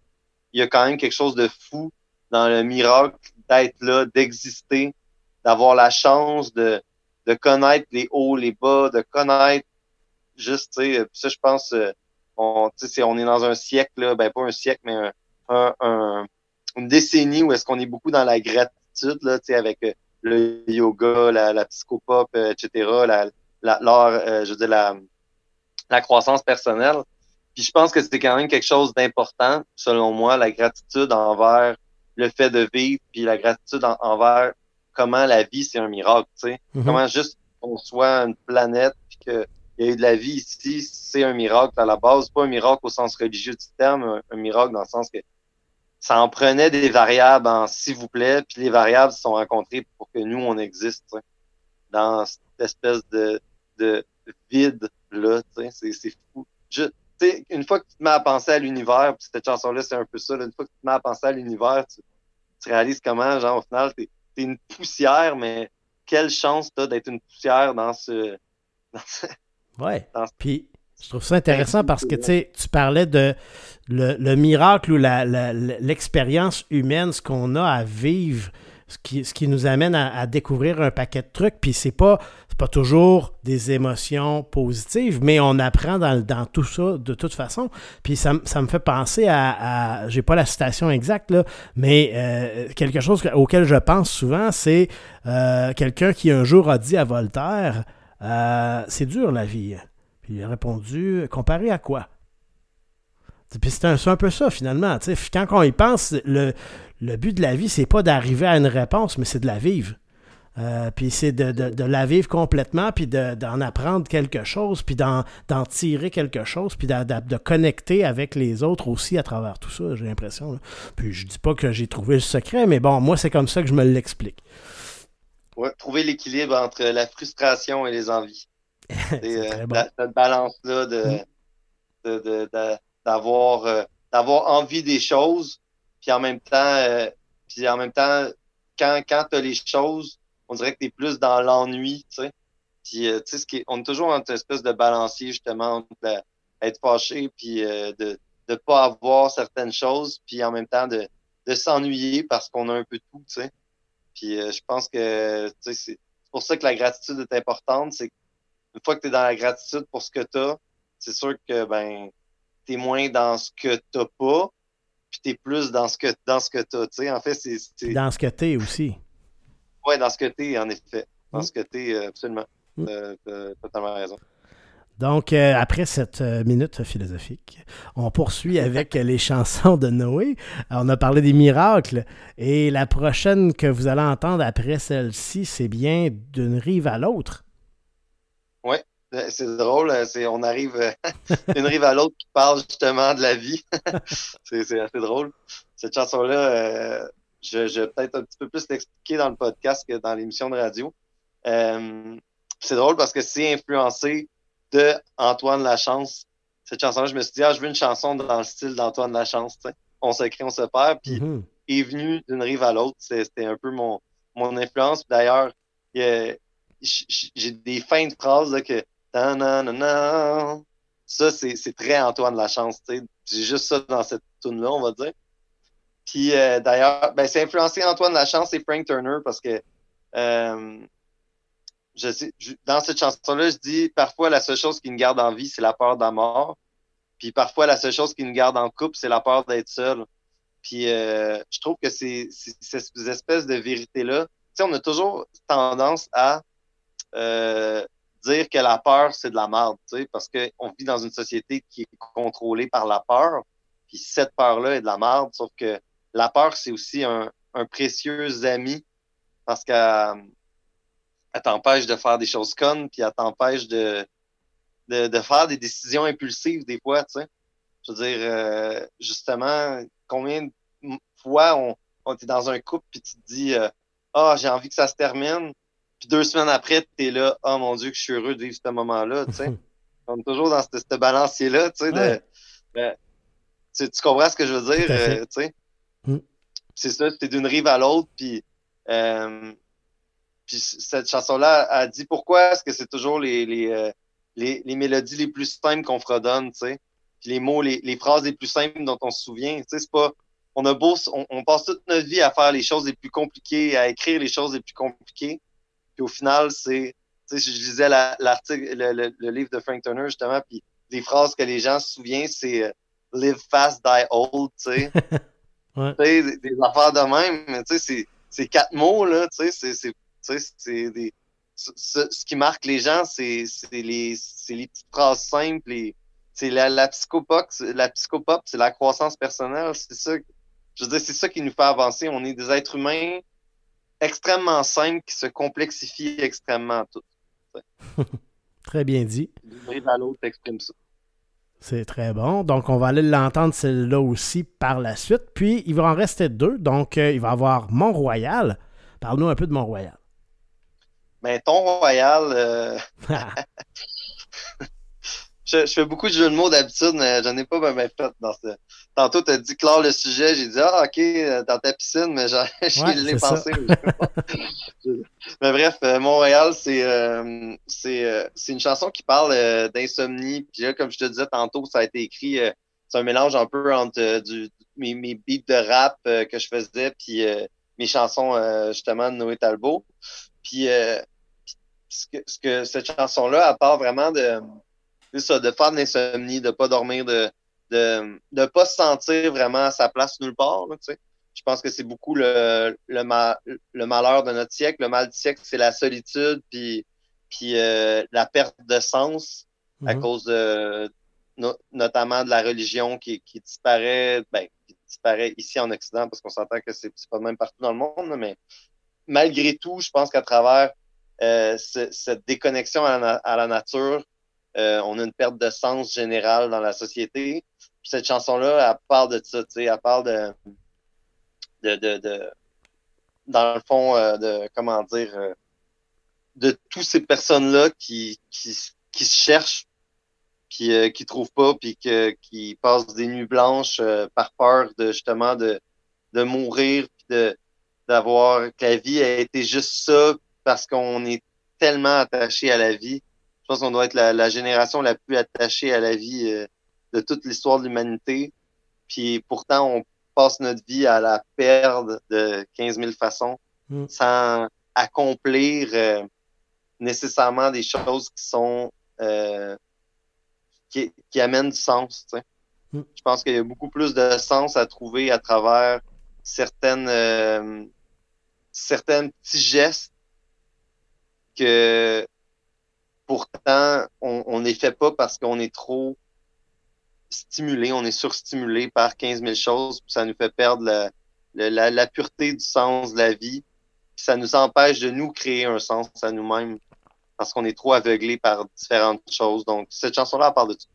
B: il y a quand même quelque chose de fou dans le miracle d'être là, d'exister, d'avoir la chance de, de connaître les hauts, les bas, de connaître juste, tu sais, ça, je pense, on, on est dans un siècle, là, ben pas un siècle, mais un, un, une décennie où est-ce qu'on est beaucoup dans la gratitude, là, avec euh, le yoga, la, la psychopop, euh, etc., la, la, euh, je veux dire, la, la croissance personnelle. Puis je pense que c'est quand même quelque chose d'important, selon moi, la gratitude envers le fait de vivre, puis la gratitude envers comment la vie, c'est un miracle, tu sais. Mm-hmm. Comment juste qu'on soit une planète, puis qu'il y a eu de la vie ici, c'est un miracle à la base, pas un miracle au sens religieux du terme, un miracle dans le sens que ça en prenait des variables en s'il vous plaît, puis les variables se sont rencontrées pour que nous, on existe dans cette espèce de, de vide-là. C'est fou. Je, une fois que tu te mets à penser à l'univers, puis cette chanson-là, c'est un peu ça, une fois que tu te mets à penser à l'univers, tu, réalises comment, genre, au final, t'es es une poussière, mais quelle chance t'as d'être une poussière dans ce...
A: ouais. Puis je trouve ça intéressant parce que tu parlais de le, miracle ou l'expérience humaine, ce qu'on a à vivre, ce qui, nous amène à, découvrir un paquet de trucs. Puis c'est pas, pas toujours des émotions positives, mais on apprend dans, tout ça de toute façon. Puis ça, me fait penser à, j'ai pas la citation exacte, mais euh, quelque chose auquel je pense souvent, c'est euh, quelqu'un qui un jour a dit à Voltaire, euh, c'est dur la vie. Puis il a répondu Comparé à quoi? Puis c'est un, peu ça, finalement. quand on y pense, le, but de la vie, c'est pas d'arriver à une réponse, mais c'est de la vivre. Euh, puis c'est de, la vivre complètement, puis d'en apprendre quelque chose, puis d'en tirer quelque chose, puis de, connecter avec les autres aussi à travers tout ça, j'ai l'impression. Puis je dis pas que j'ai trouvé le secret, mais bon, moi, c'est comme ça que je me l'explique.
B: Trouver l'équilibre entre la frustration et les envies. *laughs* Euh, cette balance-là de, mm. d'avoir euh, d'avoir envie des choses, puis en même temps, euh, puis en même temps, quand, quand tu as les choses, on dirait que tu es plus dans l'ennui, tu sais. Puis, tu sais, ce qui on est toujours en une espèce de balancier, justement, entre être fâché, puis de ne pas avoir certaines choses, puis en même temps de, de s'ennuyer parce qu'on a un peu tout, tu sais. Puis je pense que, tu sais, c'est pour ça que la gratitude est importante, c'est une fois que tu es dans la gratitude pour ce que tu as, c'est sûr que ben tu es moins dans ce que tu n'as pas, puis tu es plus dans ce que dans ce que tu as. En fait, c'est.
A: Dans ce que tu es aussi.
B: Oui, dans ce que tu es, en effet. Dans mm. ce que tu es, absolument. Mm. Euh, as totalement raison.
A: Donc, euh, après cette euh, minute philosophique, on poursuit avec *laughs* les chansons de Noé. on a parlé des miracles. Et la prochaine que vous allez entendre après celle-ci, c'est bien d'une rive à l'autre.
B: Oui, euh, c'est drôle. Euh, c'est, on arrive euh, *laughs* d'une rive à l'autre qui parle justement de la vie. *laughs* c'est, assez drôle. Cette chanson-là, je, je, vais peut-être un petit peu plus l'expliquer dans le podcast que dans l'émission de radio. c'est drôle parce que c'est influencé de Antoine Lachance. Cette chanson-là, je me suis dit, ah, je veux une chanson dans le style d'Antoine Lachance. on se crée, on se perd. Puis mm-hmm. est venu d'une rive à l'autre. C'était un peu mon, mon influence. D'ailleurs, j'ai des fins de phrases là, que ça, c'est très Antoine Lachance. J'ai juste ça dans cette tune-là, on va dire. Puis euh, d'ailleurs, ben, c'est influencé Antoine Lachance et Frank Turner parce que euh, je sais, dans cette chanson-là, je dis parfois la seule chose qui nous garde en vie, c'est la peur de la mort. Puis parfois la seule chose qui nous garde en couple, c'est la peur d'être seul. Puis euh, je trouve que ces espèces de vérités-là. Tu sais, on a toujours tendance à euh, dire que la peur, c'est de la merde, parce qu'on vit dans une société qui est contrôlée par la peur. Puis cette peur-là est de la merde, sauf que la peur, c'est aussi un, un, précieux ami parce qu'elle t'empêche de faire des choses connes, puis elle t'empêche de, de, de, faire des décisions impulsives des fois, tu sais. Je veux dire, euh, justement, combien de fois on, on est dans un couple, puis tu te dis, euh, ah, j'ai envie que ça se termine, puis deux semaines après, tu es là, oh mon Dieu, que je suis heureux de vivre ce moment-là, tu sais. *laughs* On est toujours dans ce, ce balancier-là, tu sais, de, tu, comprends ce que je veux dire, euh, tu sais? Mm. C'est ça, c'est d'une rive à l'autre, puis, euh, puis cette chanson-là a dit pourquoi est-ce que c'est toujours les, les, euh, les, les, mélodies les plus simples qu'on fredonne, tu sais? Puis les mots, les, les phrases les plus simples dont on se souvient, tu sais, c'est pas on a beau, on, on, passe toute notre vie à faire les choses les plus compliquées, à écrire les choses les plus compliquées. Puis au final, c'est, tu sais, je lisais l'article, le, livre de Frank Turner justement, puis les phrases que les gens se souviennent, c'est euh, live fast, die old, tu sais. *laughs* ouais. des, des, affaires de même, tu sais, c'est quatre mots, là, tu sais, c'est des. Ce, ce, qui marque les gens, c'est les, les petites phrases simples. C'est la, la psychopop, la psychopop, c'est la croissance personnelle. C'est ça, je veux dire, c'est ça qui nous fait avancer. On est des êtres humains extrêmement simple qui se complexifie extrêmement tout. *laughs*
A: très bien dit.
B: l'autre exprime ça.
A: C'est très bon. Donc, on va aller l'entendre celle-là aussi par la suite. Puis, il va en rester deux. Donc, euh, il va y avoir Mont-Royal. Parle-nous un peu de Mont-Royal.
B: Ben, ton Royal, euh, *laughs* je, fais beaucoup de jeux de mots d'habitude, mais j'en ai pas bien fait dans ce. Tantôt, tu as dit clore le sujet, j'ai dit Ah, ok, euh, dans ta piscine, mais *laughs* j'y l'ai pensé. mais bref, euh, Montréal, c'est euh, c'est une chanson qui parle d'insomnie. Puis là, comme je te disais tantôt, ça a été écrit, c'est un mélange un peu entre du, mes, mes beats de rap que je faisais, puis mes chansons justement de Noé Talbot. Puis ce que, ce que cette chanson-là, elle part vraiment de ça, de faire de l'insomnie, de pas dormir, de de ne pas se sentir vraiment à sa place nulle part. tu sais. Je pense que c'est beaucoup le, le, le, malheur de notre siècle. Le mal du siècle, c'est la solitude, puis, puis euh, la perte de sens à mhm. cause de, notamment de la religion qui, qui disparaît, ben, qui disparaît ici en Occident, parce qu'on s'entend que c'est pas le même partout dans le monde, mais malgré tout, je pense qu'à travers euh, cette déconnexion à la, à la nature, euh, on a une perte de sens générale dans la société. cette chanson-là, elle parle de ça, tu sais, elle parle de, de, de, de dans le fond, euh, de, comment dire, euh, de toutes ces personnes-là qui, qui, qui se cherchent, puis qui trouvent pas, puis que, qui passent des nuits blanches par peur de justement de, de mourir, puis de d'avoir que la vie a été juste ça parce qu'on est tellement attaché à la vie je pense qu'on doit être la, génération la plus attachée à la vie euh, de toute l'histoire de l'humanité. Puis pourtant, on passe notre vie à la perdre de 15 000 façons mm. sans accomplir euh, nécessairement des choses qui sont euh, qui, qui, amènent du sens. Mm. Je pense qu'il y a beaucoup plus de sens à trouver à travers certaines certains petits gestes que Pourtant, on n'est fait pas parce qu'on est trop stimulé, on est surstimulé par 15 000 choses, puis ça nous fait perdre la, la, pureté du sens de la vie, puis ça nous empêche de nous créer un sens à nous-mêmes parce qu'on est trop aveuglé par différentes choses. Donc, cette chanson-là parle de tout.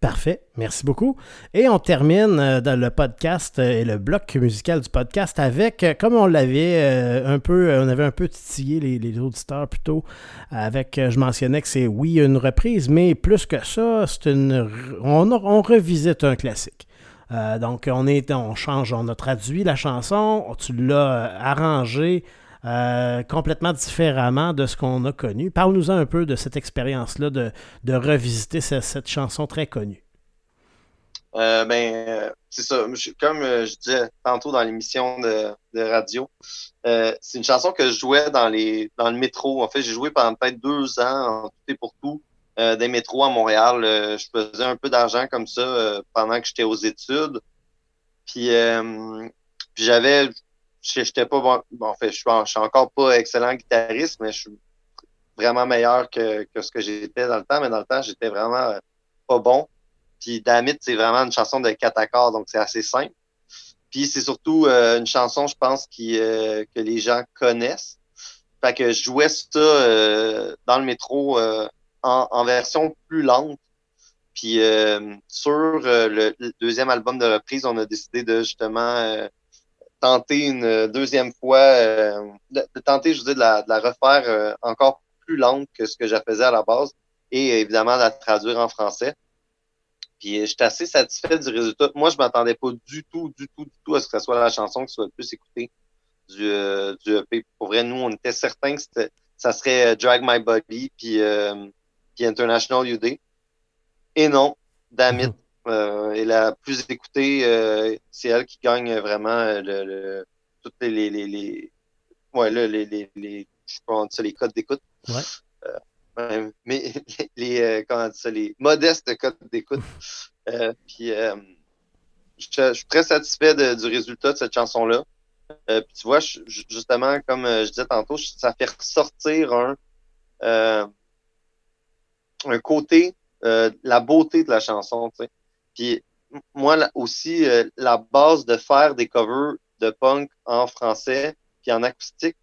A: Parfait, merci beaucoup. Et on termine euh, dans le podcast euh, et le bloc musical du podcast avec, euh, comme on l'avait un peu, on avait un peu titillé les, auditeurs plutôt, avec, je mentionnais que c'est oui une reprise, mais plus que ça, c'est une, on, revisite un classique. donc, on, est, on change, on a traduit la chanson, tu l'as arrangée complètement différemment de ce qu'on a connu. Parle-nous un peu de cette expérience-là de, de, revisiter cette chanson très connue.
B: Euh, ben, euh, c'est ça. Comme euh, je disais tantôt dans l'émission de, de, radio, euh, c'est une chanson que je jouais dans les dans le métro. En fait, j'ai joué pendant peut-être deux ans en tout et pour tout des métros à Montréal. je faisais un peu d'argent comme ça pendant que j'étais aux études. Puis j'avais, j'étais pas bon. en fait, je suis, encore pas excellent guitariste, mais je suis vraiment meilleur que, que ce que j'étais dans le temps. Mais dans le temps, j'étais vraiment pas bon. Puis Damit, c'est vraiment une chanson de quatre accords, donc c'est assez simple. Puis c'est surtout euh, une chanson, je pense, qui, euh, que les gens connaissent. Fait que je jouais ça euh, dans le métro en, en, version plus lente. Puis sur le, deuxième album de reprise, on a décidé de justement tenter une deuxième fois, de, tenter, je veux dire, de la, de la refaire encore plus lente que ce que je faisais à la base et évidemment de la traduire en français. Puis euh, j'étais assez satisfait du résultat. Moi, je m'attendais pas du tout, du tout, du tout à ce que ce soit la chanson qui soit le plus écoutée du, euh, du EP. Pour vrai, nous, on était certains que ça serait euh, Drag My Body puis, euh, puis International UD. Et non, Damit mm est la plus écoutée. c'est elle qui gagne vraiment le, le toutes les, les, les, les ouais, là, les, les, les, je sais les codes d'écoute.
A: Ouais
B: mais *laughs* les, euh, comment ça, les modestes codes d'écoute. Euh, puis euh, je, suis très satisfait du résultat de cette chanson-là. puis tu vois, justement, comme je disais tantôt, ça fait ressortir un, un côté, la beauté de la chanson. Tu sais. Puis moi aussi, la base de faire des covers de punk en français puis en acoustique,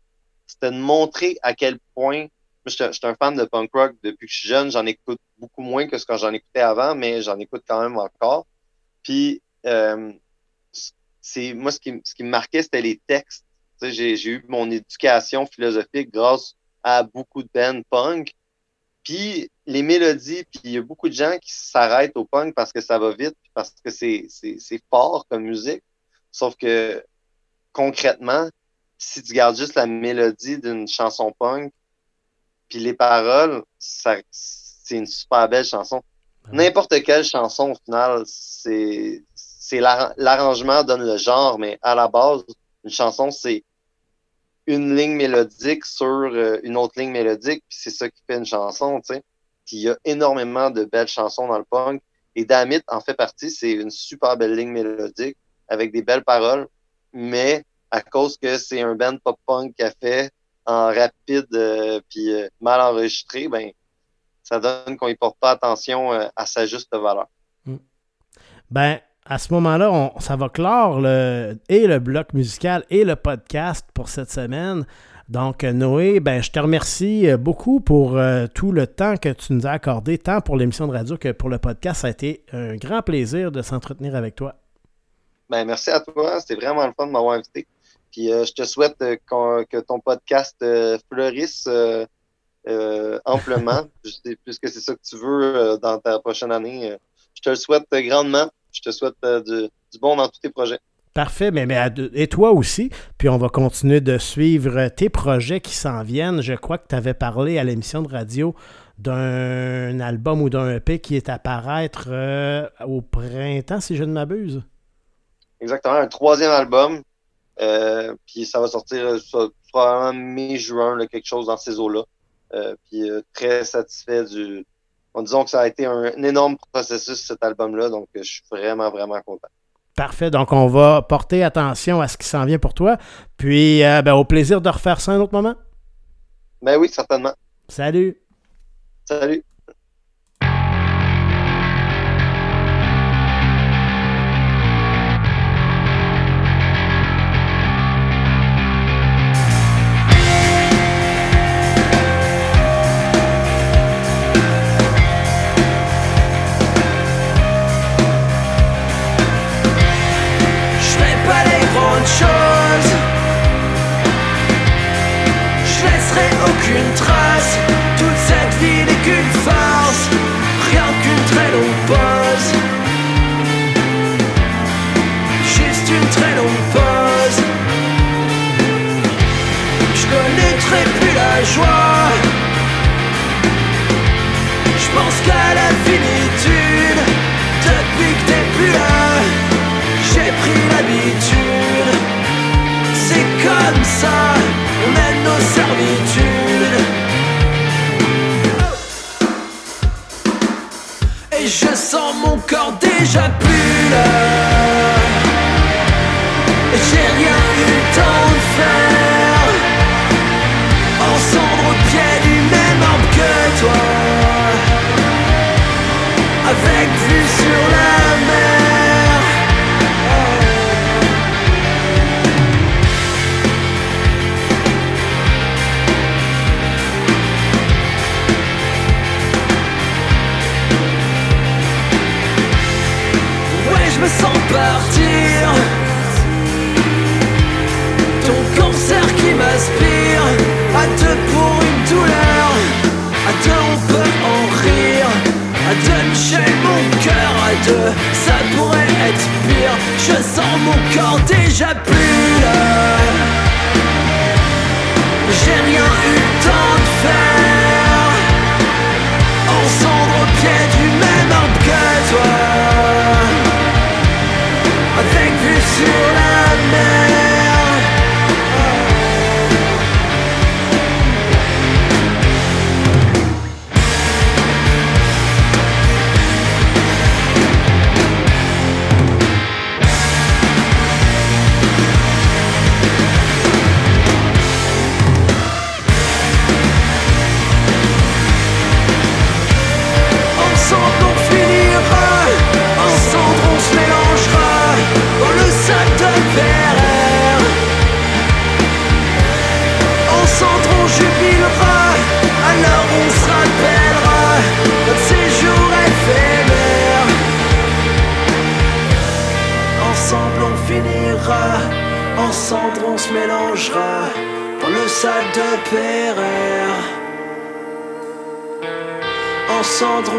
B: c'était de montrer à quel point je suis un fan de punk rock depuis que je suis jeune. J'en écoute beaucoup moins que ce que j'en écoutais avant, mais j'en écoute quand même encore. Puis, euh, c'est moi, ce qui, ce qui me marquait, c'était les textes. J'ai eu mon éducation philosophique grâce à beaucoup de bands punk. Puis, les mélodies, puis il y a beaucoup de gens qui s'arrêtent au punk parce que ça va vite, parce que c'est fort comme musique. Sauf que, concrètement, si tu gardes juste la mélodie d'une chanson punk, puis les paroles, c'est une super belle chanson. N'importe quelle chanson, au final, c'est, c'est l'arrangement donne le genre, mais à la base, une chanson, c'est une ligne mélodique sur euh, une autre ligne mélodique, puis c'est ça qui fait une chanson, tu sais. Puis il y a énormément de belles chansons dans le punk. Et Damit en fait partie, c'est une super belle ligne mélodique avec des belles paroles, mais à cause que c'est un band pop-punk qui a fait, en rapide euh, puis euh, mal enregistré, ben ça donne qu'on y porte pas attention euh, à sa juste valeur.
A: Hmm. Ben, à ce moment-là, ça va clore le, et le bloc musical et le podcast pour cette semaine. Donc, Noé, ben, je te remercie beaucoup pour tout le temps que tu nous as accordé, tant pour l'émission de radio que pour le podcast. Ça a été un grand plaisir de s'entretenir avec toi.
B: Ben, merci à toi. C'était vraiment le fun de m'avoir invité. Puis euh, je te souhaite euh, que ton podcast euh, fleurisse amplement, *laughs* puisque c'est ça que tu veux dans ta prochaine année. je te le souhaite grandement. Je te souhaite du, bon dans tous tes projets.
A: Parfait, mais, mais, et toi aussi. Puis on va continuer de suivre tes projets qui s'en viennent. Je crois que tu avais parlé à l'émission de radio d'un album ou d'un EP qui est à paraître au printemps, si je ne m'abuse.
B: Exactement, un troisième album euh, puis ça va sortir euh, probablement mai-juin, quelque chose dans ces eaux-là. Euh, puis très satisfait du. En disant que ça a été un, énorme processus cet album-là, donc je suis vraiment, vraiment content.
A: Parfait. Donc, on va porter attention à ce qui s'en vient pour toi. Puis, ben, au plaisir de refaire ça un autre moment.
B: Ben oui, certainement.
A: Salut.
B: Salut.
C: J'ai mon cœur à deux, ça pourrait être pire. Je sens mon corps déjà plus.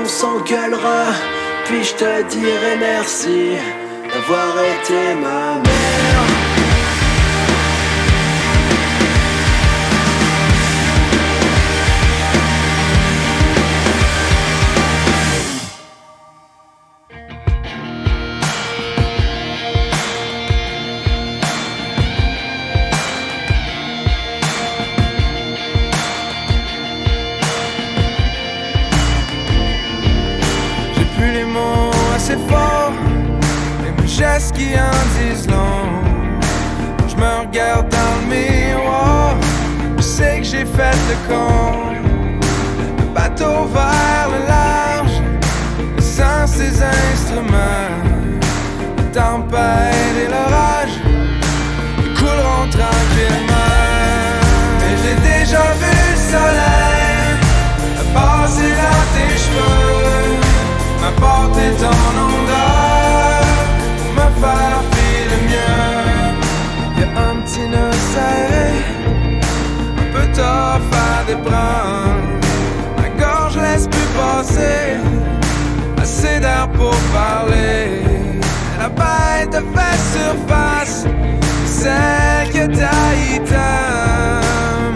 C: s'engueulera, puis je te dirai merci d'avoir été ma mère.
D: te fait surface, celle que t'as.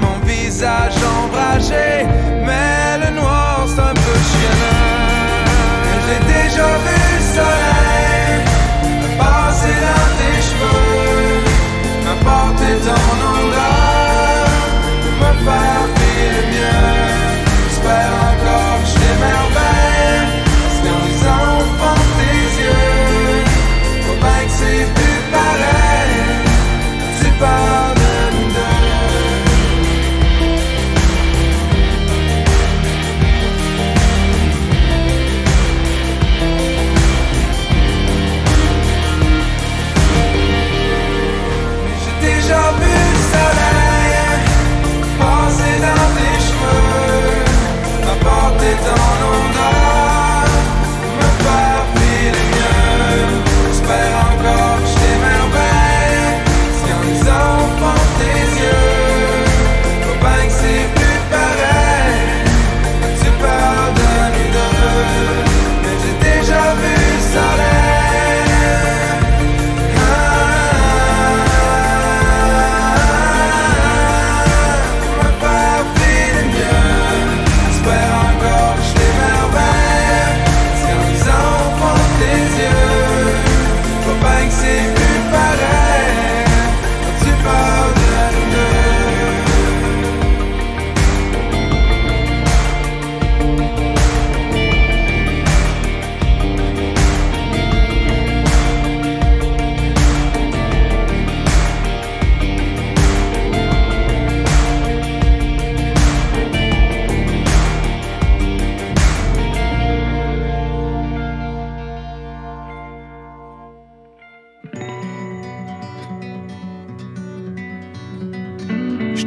D: Mon visage ombragé, mais le noir c'est un peu chiant. J'ai déjà vu le soleil.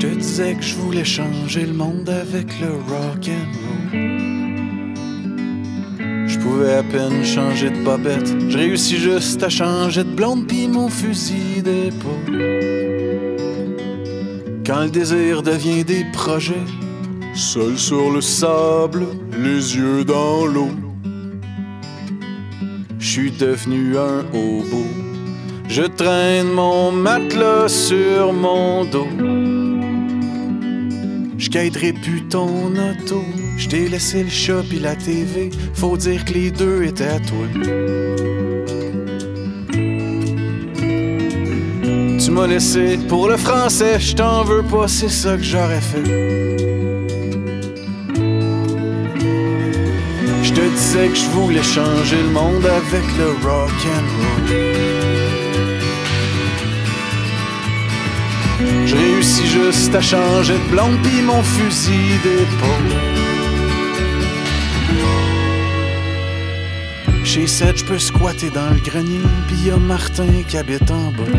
E: Te disais que je voulais changer le monde avec le rock and roll. Je pouvais à peine changer de bobette. Je réussis juste à changer de blonde mon fusil d'épaule. Quand le désir devient des projets, seul sur le sable, les yeux dans l'eau. Je suis devenu un hobo. Je traîne mon matelas sur mon dos. Je quitterai plus ton auto. Je t'ai laissé le chat pis la TV. Faut dire que les deux étaient à toi. Tu m'as laissé pour le français, je t'en veux pas, c'est ça que j'aurais fait. Je te disais que je voulais changer le monde avec le rock and roll. Je réussis juste à changer de blonde pis mon fusil d'épaule. Chez Seth, je peux squatter dans le grenier, pis y Martin qui habite en bas.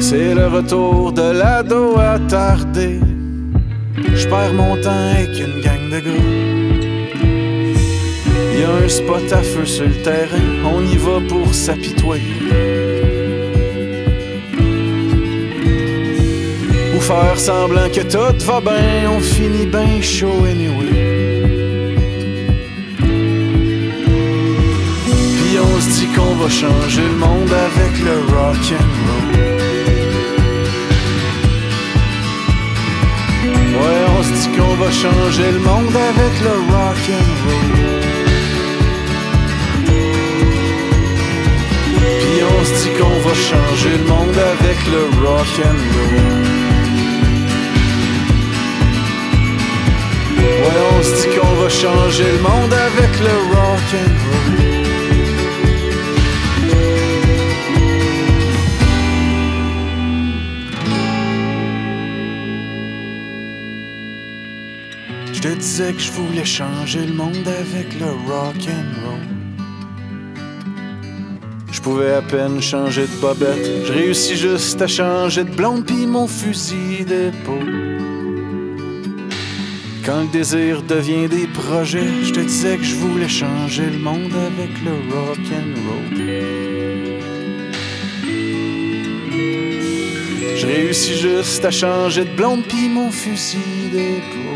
E: C'est le retour de l'ado attardé. Je perds mon temps avec une gang de gars. Y a un spot à feu sur le terrain, on y va pour s'apitoyer. Faire semblant que tout va bien, on finit bien chaud anyway. Puis on se dit qu'on va changer le monde avec le rock and roll. Ouais, on se dit qu'on va changer le monde avec le rock and roll. Puis on se dit qu'on va changer le monde avec le rock and roll. Ouais, on se dit qu'on va changer le monde avec le rock and roll. Je te disais que je voulais changer le monde avec le rock and roll. Je pouvais à peine changer de bobette. Je réussis juste à changer de blonde pis mon fusil d'épaule. Quand le désir devient des projets, je te disais que je voulais changer le monde avec le rock and roll. Je réussis juste à changer de blonde pis mon fusil d'épaule.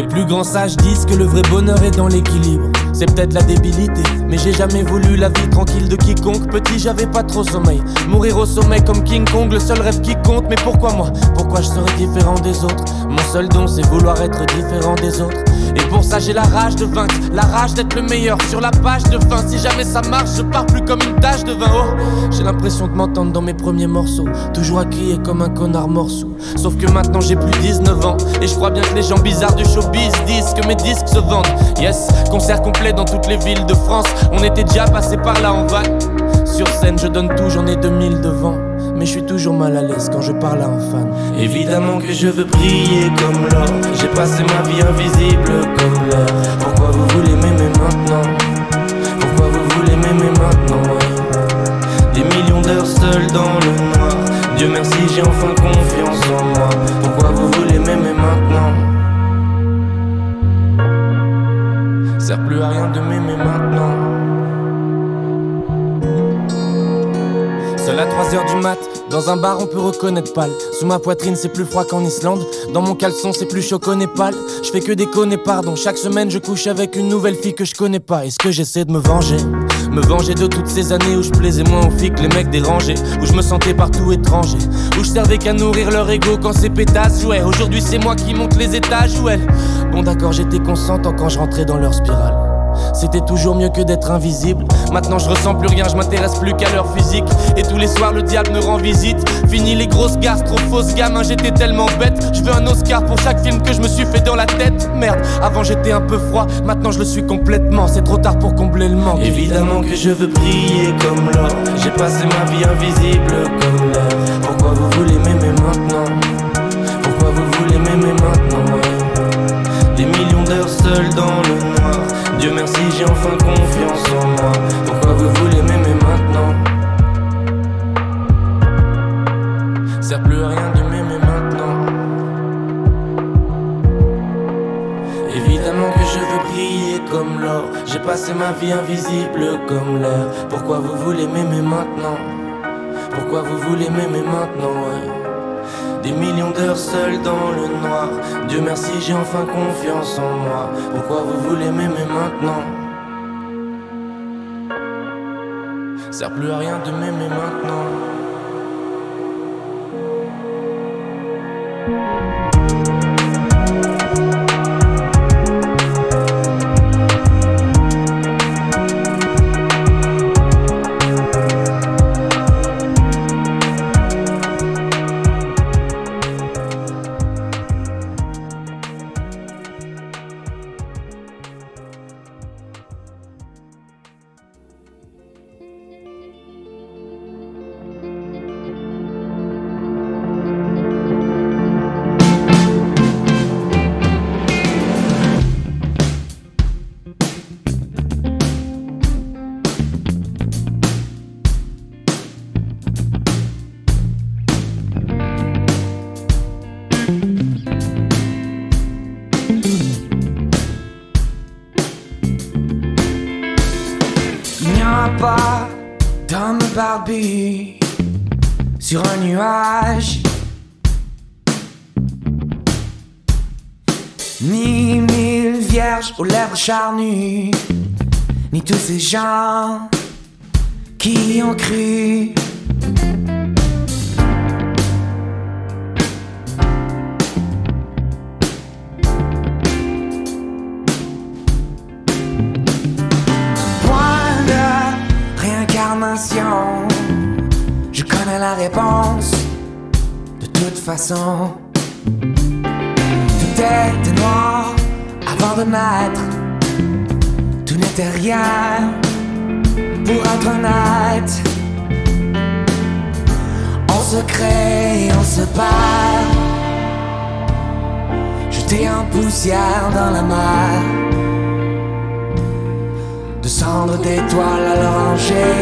F: Les
G: plus grands sages disent que le vrai bonheur est dans l'équilibre. C'est peut-être la débilité, mais j'ai jamais voulu la vie tranquille de quiconque. Petit, j'avais pas trop sommeil. Mourir au sommet comme King Kong, le seul rêve qui compte. Mais pourquoi moi? Pourquoi je serais différent des autres? Mon seul don, c'est vouloir être différent des autres. Et pour ça, j'ai la rage de vaincre, la rage d'être le meilleur sur la page de fin. Si jamais ça marche, je pars plus comme une tâche de vin. Oh, j'ai l'impression de m'entendre dans mes premiers morceaux, toujours à crier comme un connard morceau. Sauf que maintenant j'ai plus 19 ans, et je crois bien que les gens bizarres du showbiz disent que mes disques se vendent. Yes, concert complet dans toutes les villes de France. On était déjà passé par là en van. Sur scène, je donne tout, j'en ai 2000 devant. Mais je suis toujours mal à l'aise quand je parle à un fan. Évidemment que je veux briller comme l'or. J'ai passé ma vie invisible comme l'air. Pourquoi vous voulez m'aimer maintenant? Pourquoi vous voulez m'aimer maintenant? Des millions d'heures seul dans le noir. Dieu merci, j'ai enfin confiance en moi. Pourquoi vous voulez m'aimer maintenant? Sert plus à rien de m'aimer maintenant. Seul à 3h du mat, dans un bar on peut reconnaître pâle. Sous ma poitrine c'est plus froid qu'en Islande. Dans mon caleçon c'est plus chaud qu'au Népal. Je fais que déconner, pardon. Chaque semaine je couche avec une nouvelle fille que je connais pas. Est-ce que j'essaie de me venger? Me venger de toutes ces années où je plaisais moins aux filles que les mecs dérangés. Où je me sentais partout étranger. Où je servais qu'à nourrir leur ego quand ces pétasses jouaient. Aujourd'hui c'est moi qui monte les étages ou elle. Bon d'accord j'étais consentant quand je rentrais dans leur spirale. C'était toujours mieux que d'être invisible. Maintenant je ressens plus rien, je m'intéresse plus qu'à leur physique. Et tous les soirs le diable me rend visite. Fini les grosses gares, trop fausses gamin, j'étais tellement bête. Je veux un Oscar pour chaque film que je me suis fait dans la tête. Merde, avant j'étais un peu froid, maintenant je le suis complètement. C'est trop tard pour combler le manque. Évidemment que je veux briller comme l'or. J'ai passé ma vie invisible comme l'air. Pourquoi vous voulez m'aimer maintenant? Pourquoi vous voulez m'aimer maintenant? Seul dans le noir. Dieu merci, j'ai enfin confiance en moi. Pourquoi vous voulez m'aimer maintenant? Sert plus à rien de m'aimer maintenant. Évidemment que je veux briller comme l'or. J'ai passé ma vie invisible comme l'air. Pourquoi vous voulez m'aimer maintenant? Pourquoi vous voulez m'aimer maintenant ouais? Des millions d'heures seul dans le noir. Dieu merci, j'ai enfin confiance en moi. Pourquoi vous voulez m'aimer maintenant? Sert plus à rien de m'aimer maintenant.
H: Vierges aux lèvres charnues, ni tous ces gens qui y ont cru. Point de réincarnation. Je connais la réponse. De toute façon, tout était noir avant de naître. Tout n'était rien pour être honnête. On se crée, on se perd. Jeté en poussière dans la mer de cendres d'étoiles à l'oranger.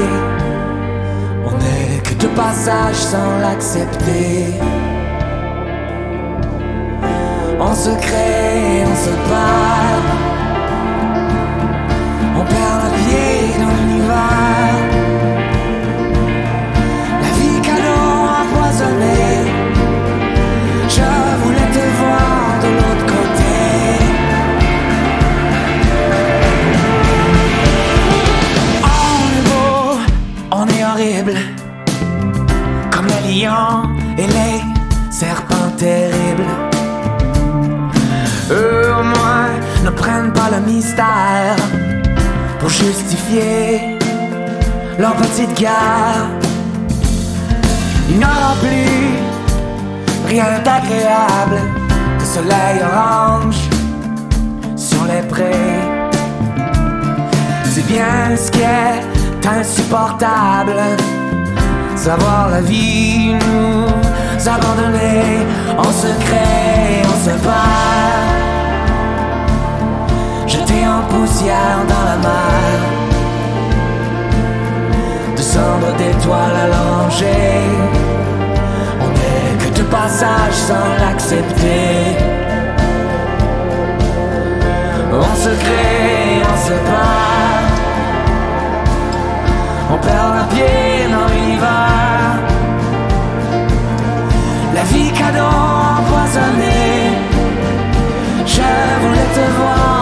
H: On n'est que de passage sans l'accepter. On se on perd le pied dans l'univers. La vie canon empoisonnée. Je voulais te voir de l'autre côté. On est beau, on est horrible. Comme les lions et les serpents terribles. Euh, mystère pour justifier leur petite guerre. Il n'aura plus rien d'agréable que soleil orange sur les prés. C'est bien ce qui est insupportable. Savoir la vie nous abandonner en secret, on se perd. Jeté en poussière dans la mer. De cendres d'étoiles allongées. On n'est que de passage sans l'accepter. On se crée, on se bat. On perd un pied dans l'univers. La vie cadeau empoisonnée. Je voulais te voir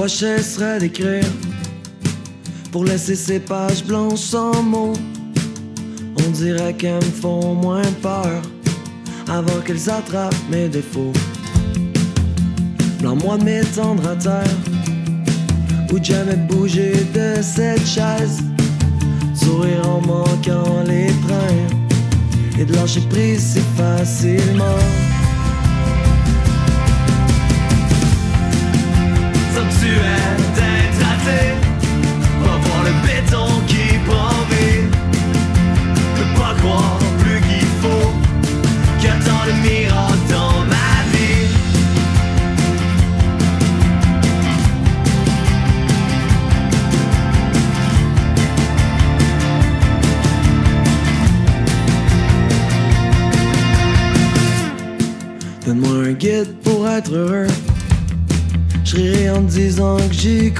C: Parfois je d'écrire pour laisser ces pages blanches sans mots. On dirait qu'elles me font moins peur avant qu'elles attrapent mes défauts. Blanc moi de m'étendre à terre ou jamais bouger de cette chaise. Sourire en manquant les trains et de lâcher prise si facilement.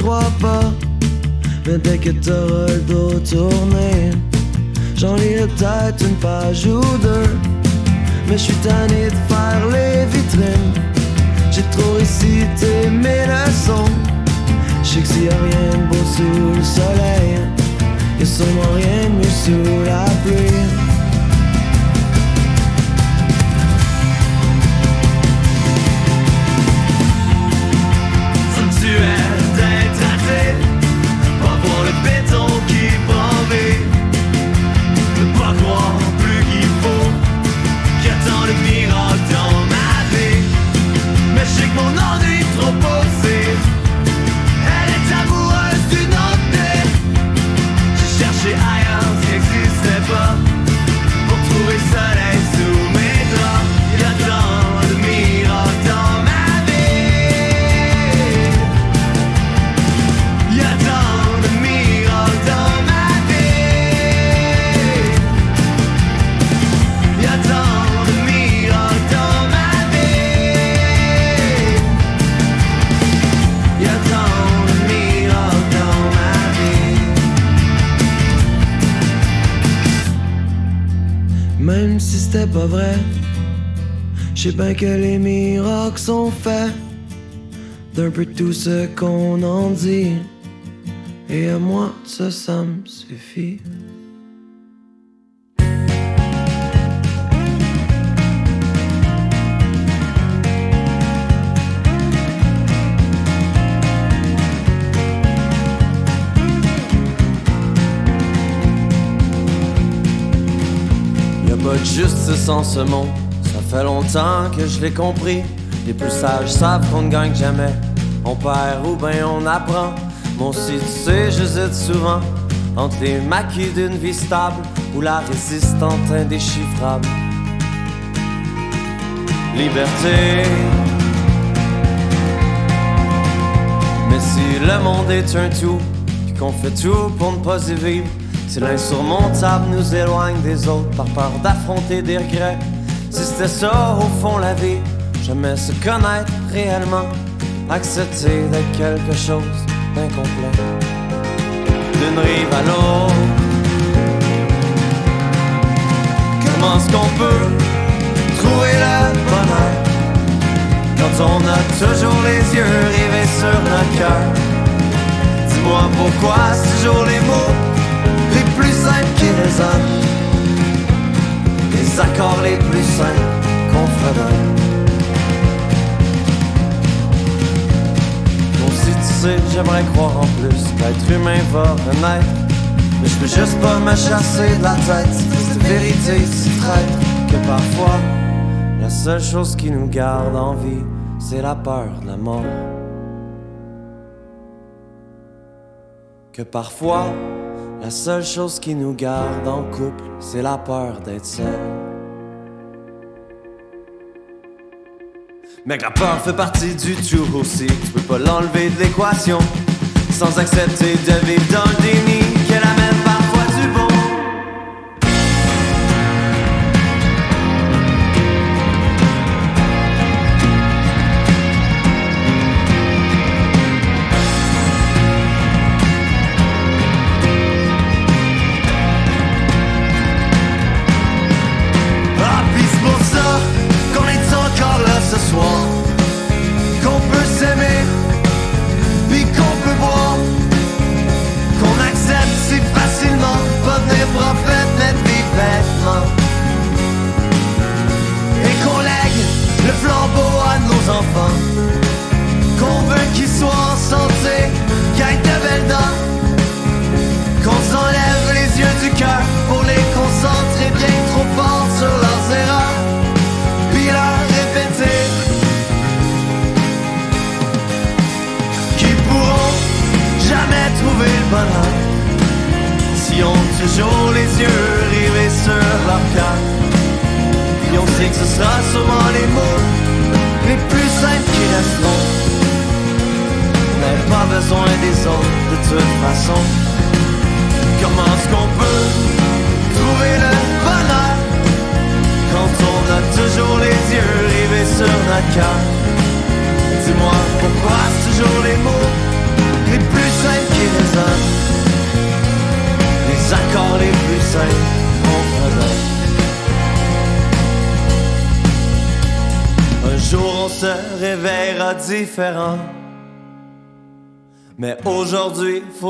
C: Crois pas. Mais dès que t'auras le dos tourné, j'en lirai peut-être une page ou deux. Mais je suis tanné de faire les vitrines. J'ai trop récité mes leçons. Je sais que s'il y a rien de beau sous le soleil, y'a sûrement d'un peu tout ce qu'on en dit. Et à moi, ça, ça me suffit.
B: Pas de justice en ce monde, ça fait longtemps que je l'ai compris. Les plus sages savent qu'on ne gagne jamais. On perd ou ben on apprend. Mon si tu sais, j'hésite souvent entre les maquis d'une vie stable ou la résistante indéchiffrable. Liberté. Mais si le monde est un tout, puis qu'on fait tout pour ne pas y vivre, si l'insurmontable nous éloigne des autres par peur d'affronter des regrets, si c'était ça au fond la vie, jamais se connaître réellement, accepter d'être quelque chose d'incomplet. D'une rive à l'autre, comment est-ce qu'on peut trouver le bonheur quand on a toujours les yeux rivés sur notre cœur? Dis-moi pourquoi c'est toujours les mots les plus simples qui résonnent, les accords les plus simples qu'on fredonne. J'aimerais croire en plus qu'être humain va renaître. Mais je peux juste pas me chasser de la tête cette vérité si que parfois la seule chose qui nous garde en vie, c'est la peur de la mort. Que parfois la seule chose qui nous garde en couple, c'est la peur d'être seul. Mais la peur fait partie du tout aussi. Tu peux pas l'enlever de l'équation sans accepter de vivre dans le déni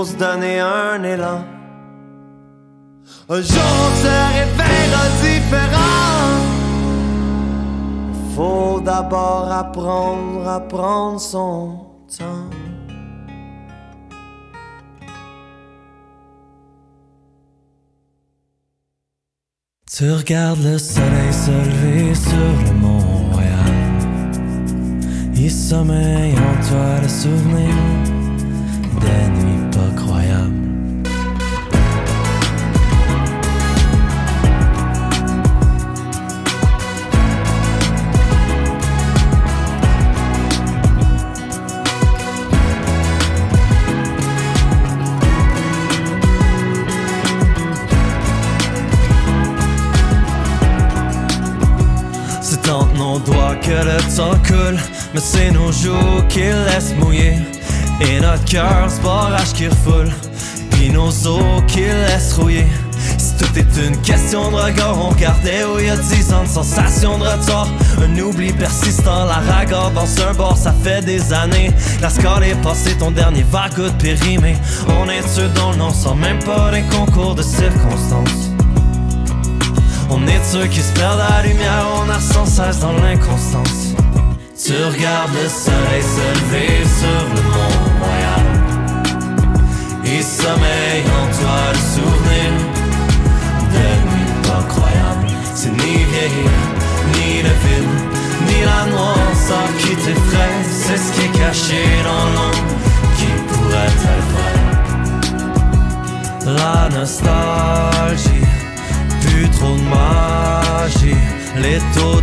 B: faut se donner un élan. Un jour, se réveillera différent. Faut d'abord apprendre à prendre son temps.
C: Tu regardes le soleil se lever sur le mont Royal. Il sommeille en toi le souvenir des nuits Nos doigts que le temps coule, mais c'est nos joues qui laissent mouiller. Et notre cœur, ce barrage qui refoule, puis nos os qui laissent rouiller. Si
B: Tout est une question de regard, on regardait où il y a dix ans de sensation de retard. Un oubli persistant, la ragarde dans un bord, ça fait des années. La score est passée, ton dernier vague de périmé. On est sûr dans le nom, sans même pas des concours de circonstances. On est ceux qui se perdent la lumière, on a sans cesse dans l'inconstance. Tu regardes le soleil se lever sur le mont Royal. Il sommeille en toi le souvenir de nuit pas croyable. C'est ni vieillir, ni le vide, ni la noirceur qui t'effraie. C'est ce qui est caché dans l'ombre qui pourrait être vrai. La nostalgie, trop de magie, les taux.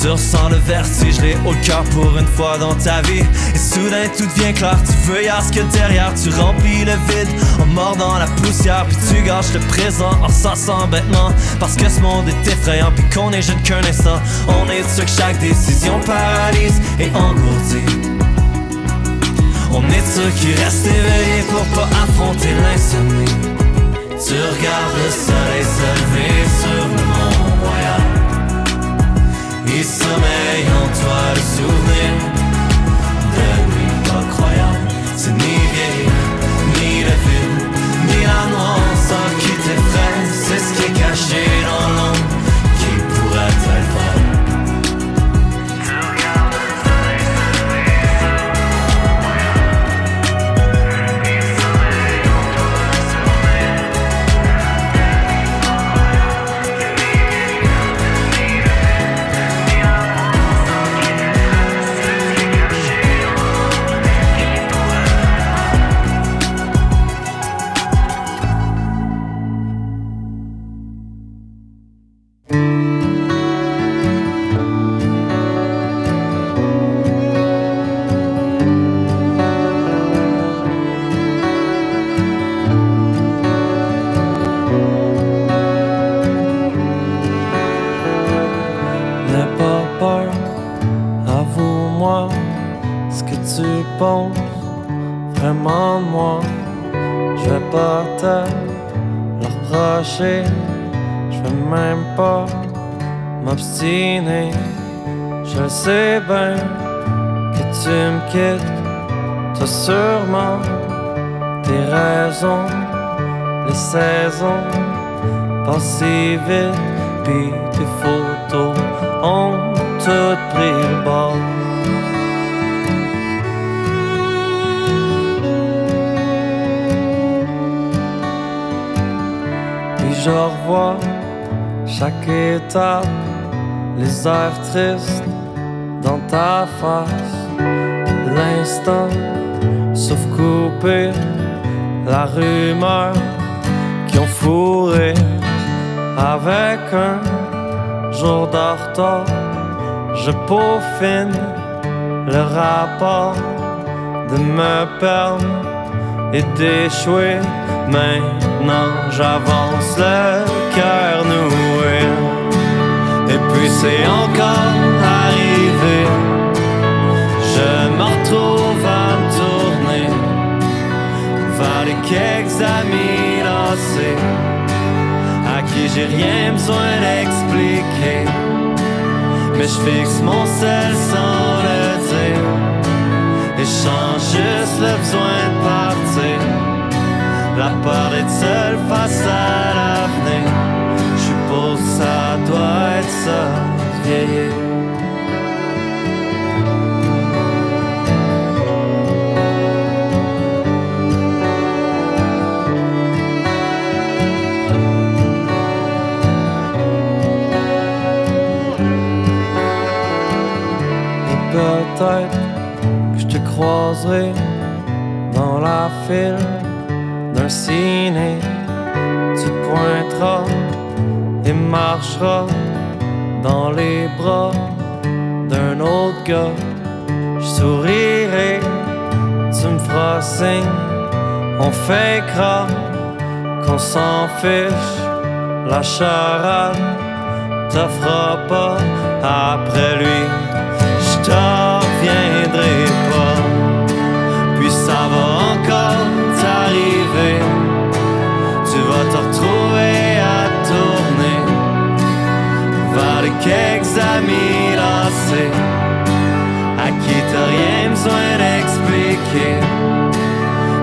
B: Tu ressens le vertige, les hauts cœur pour une fois dans ta vie. Et soudain tout devient clair, tu veux y ce que derrière, tu remplis le vide en mordant la poussière, puis tu gâches le présent en s'en bêtement. Parce que ce monde est effrayant, puis qu'on est jeune qu'un instant. On est sûr que chaque décision paralyse et engourdit. On est ceux qui restent éveillés pour pas affronter l'insomnie. Tu regardes le soleil se lever sur le mont royal. Il sommeille en toi le souvenir de nuit pas croyable. Je sais bien que tu me quittes, t'as sûrement tes raisons, les saisons passent si vite, puis tes photos ont toutes pris le bord. Puis je revois chaque étape, les airs tristes dans ta face. L'instant, sauf couper la rumeur qui ont fourré avec un jour de retard. Je peaufine le rapport de me perdre et d'échouer. Maintenant j'avance le cœur noué. Puis c'est encore arrivé. Je me retrouve à me tourner vers les quelques amis lassés à qui j'ai rien besoin d'expliquer. Mais je fixe mon sel sans le dire. Et change juste le besoin de partir. La peur d'être seul face à l'avenir. Ça doit être ça, vieillir. Et peut-être que je te croiserai dans la file d'un ciné. Tu te pointeras et marcheras dans les bras d'un autre gars. Je sourirai, tu me feras signe, on fakera qu'on s'en fiche. La charade te fera pas après lui. Quelques amis lancés à qui t'as rien besoin d'expliquer.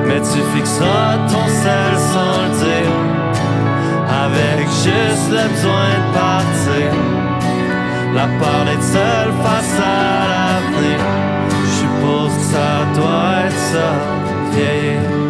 B: Mais tu fixeras ton sel sans le dire, avec juste le besoin de partir. La peur d'être seul face à l'avenir, je suppose que ça doit être ça, vieillir.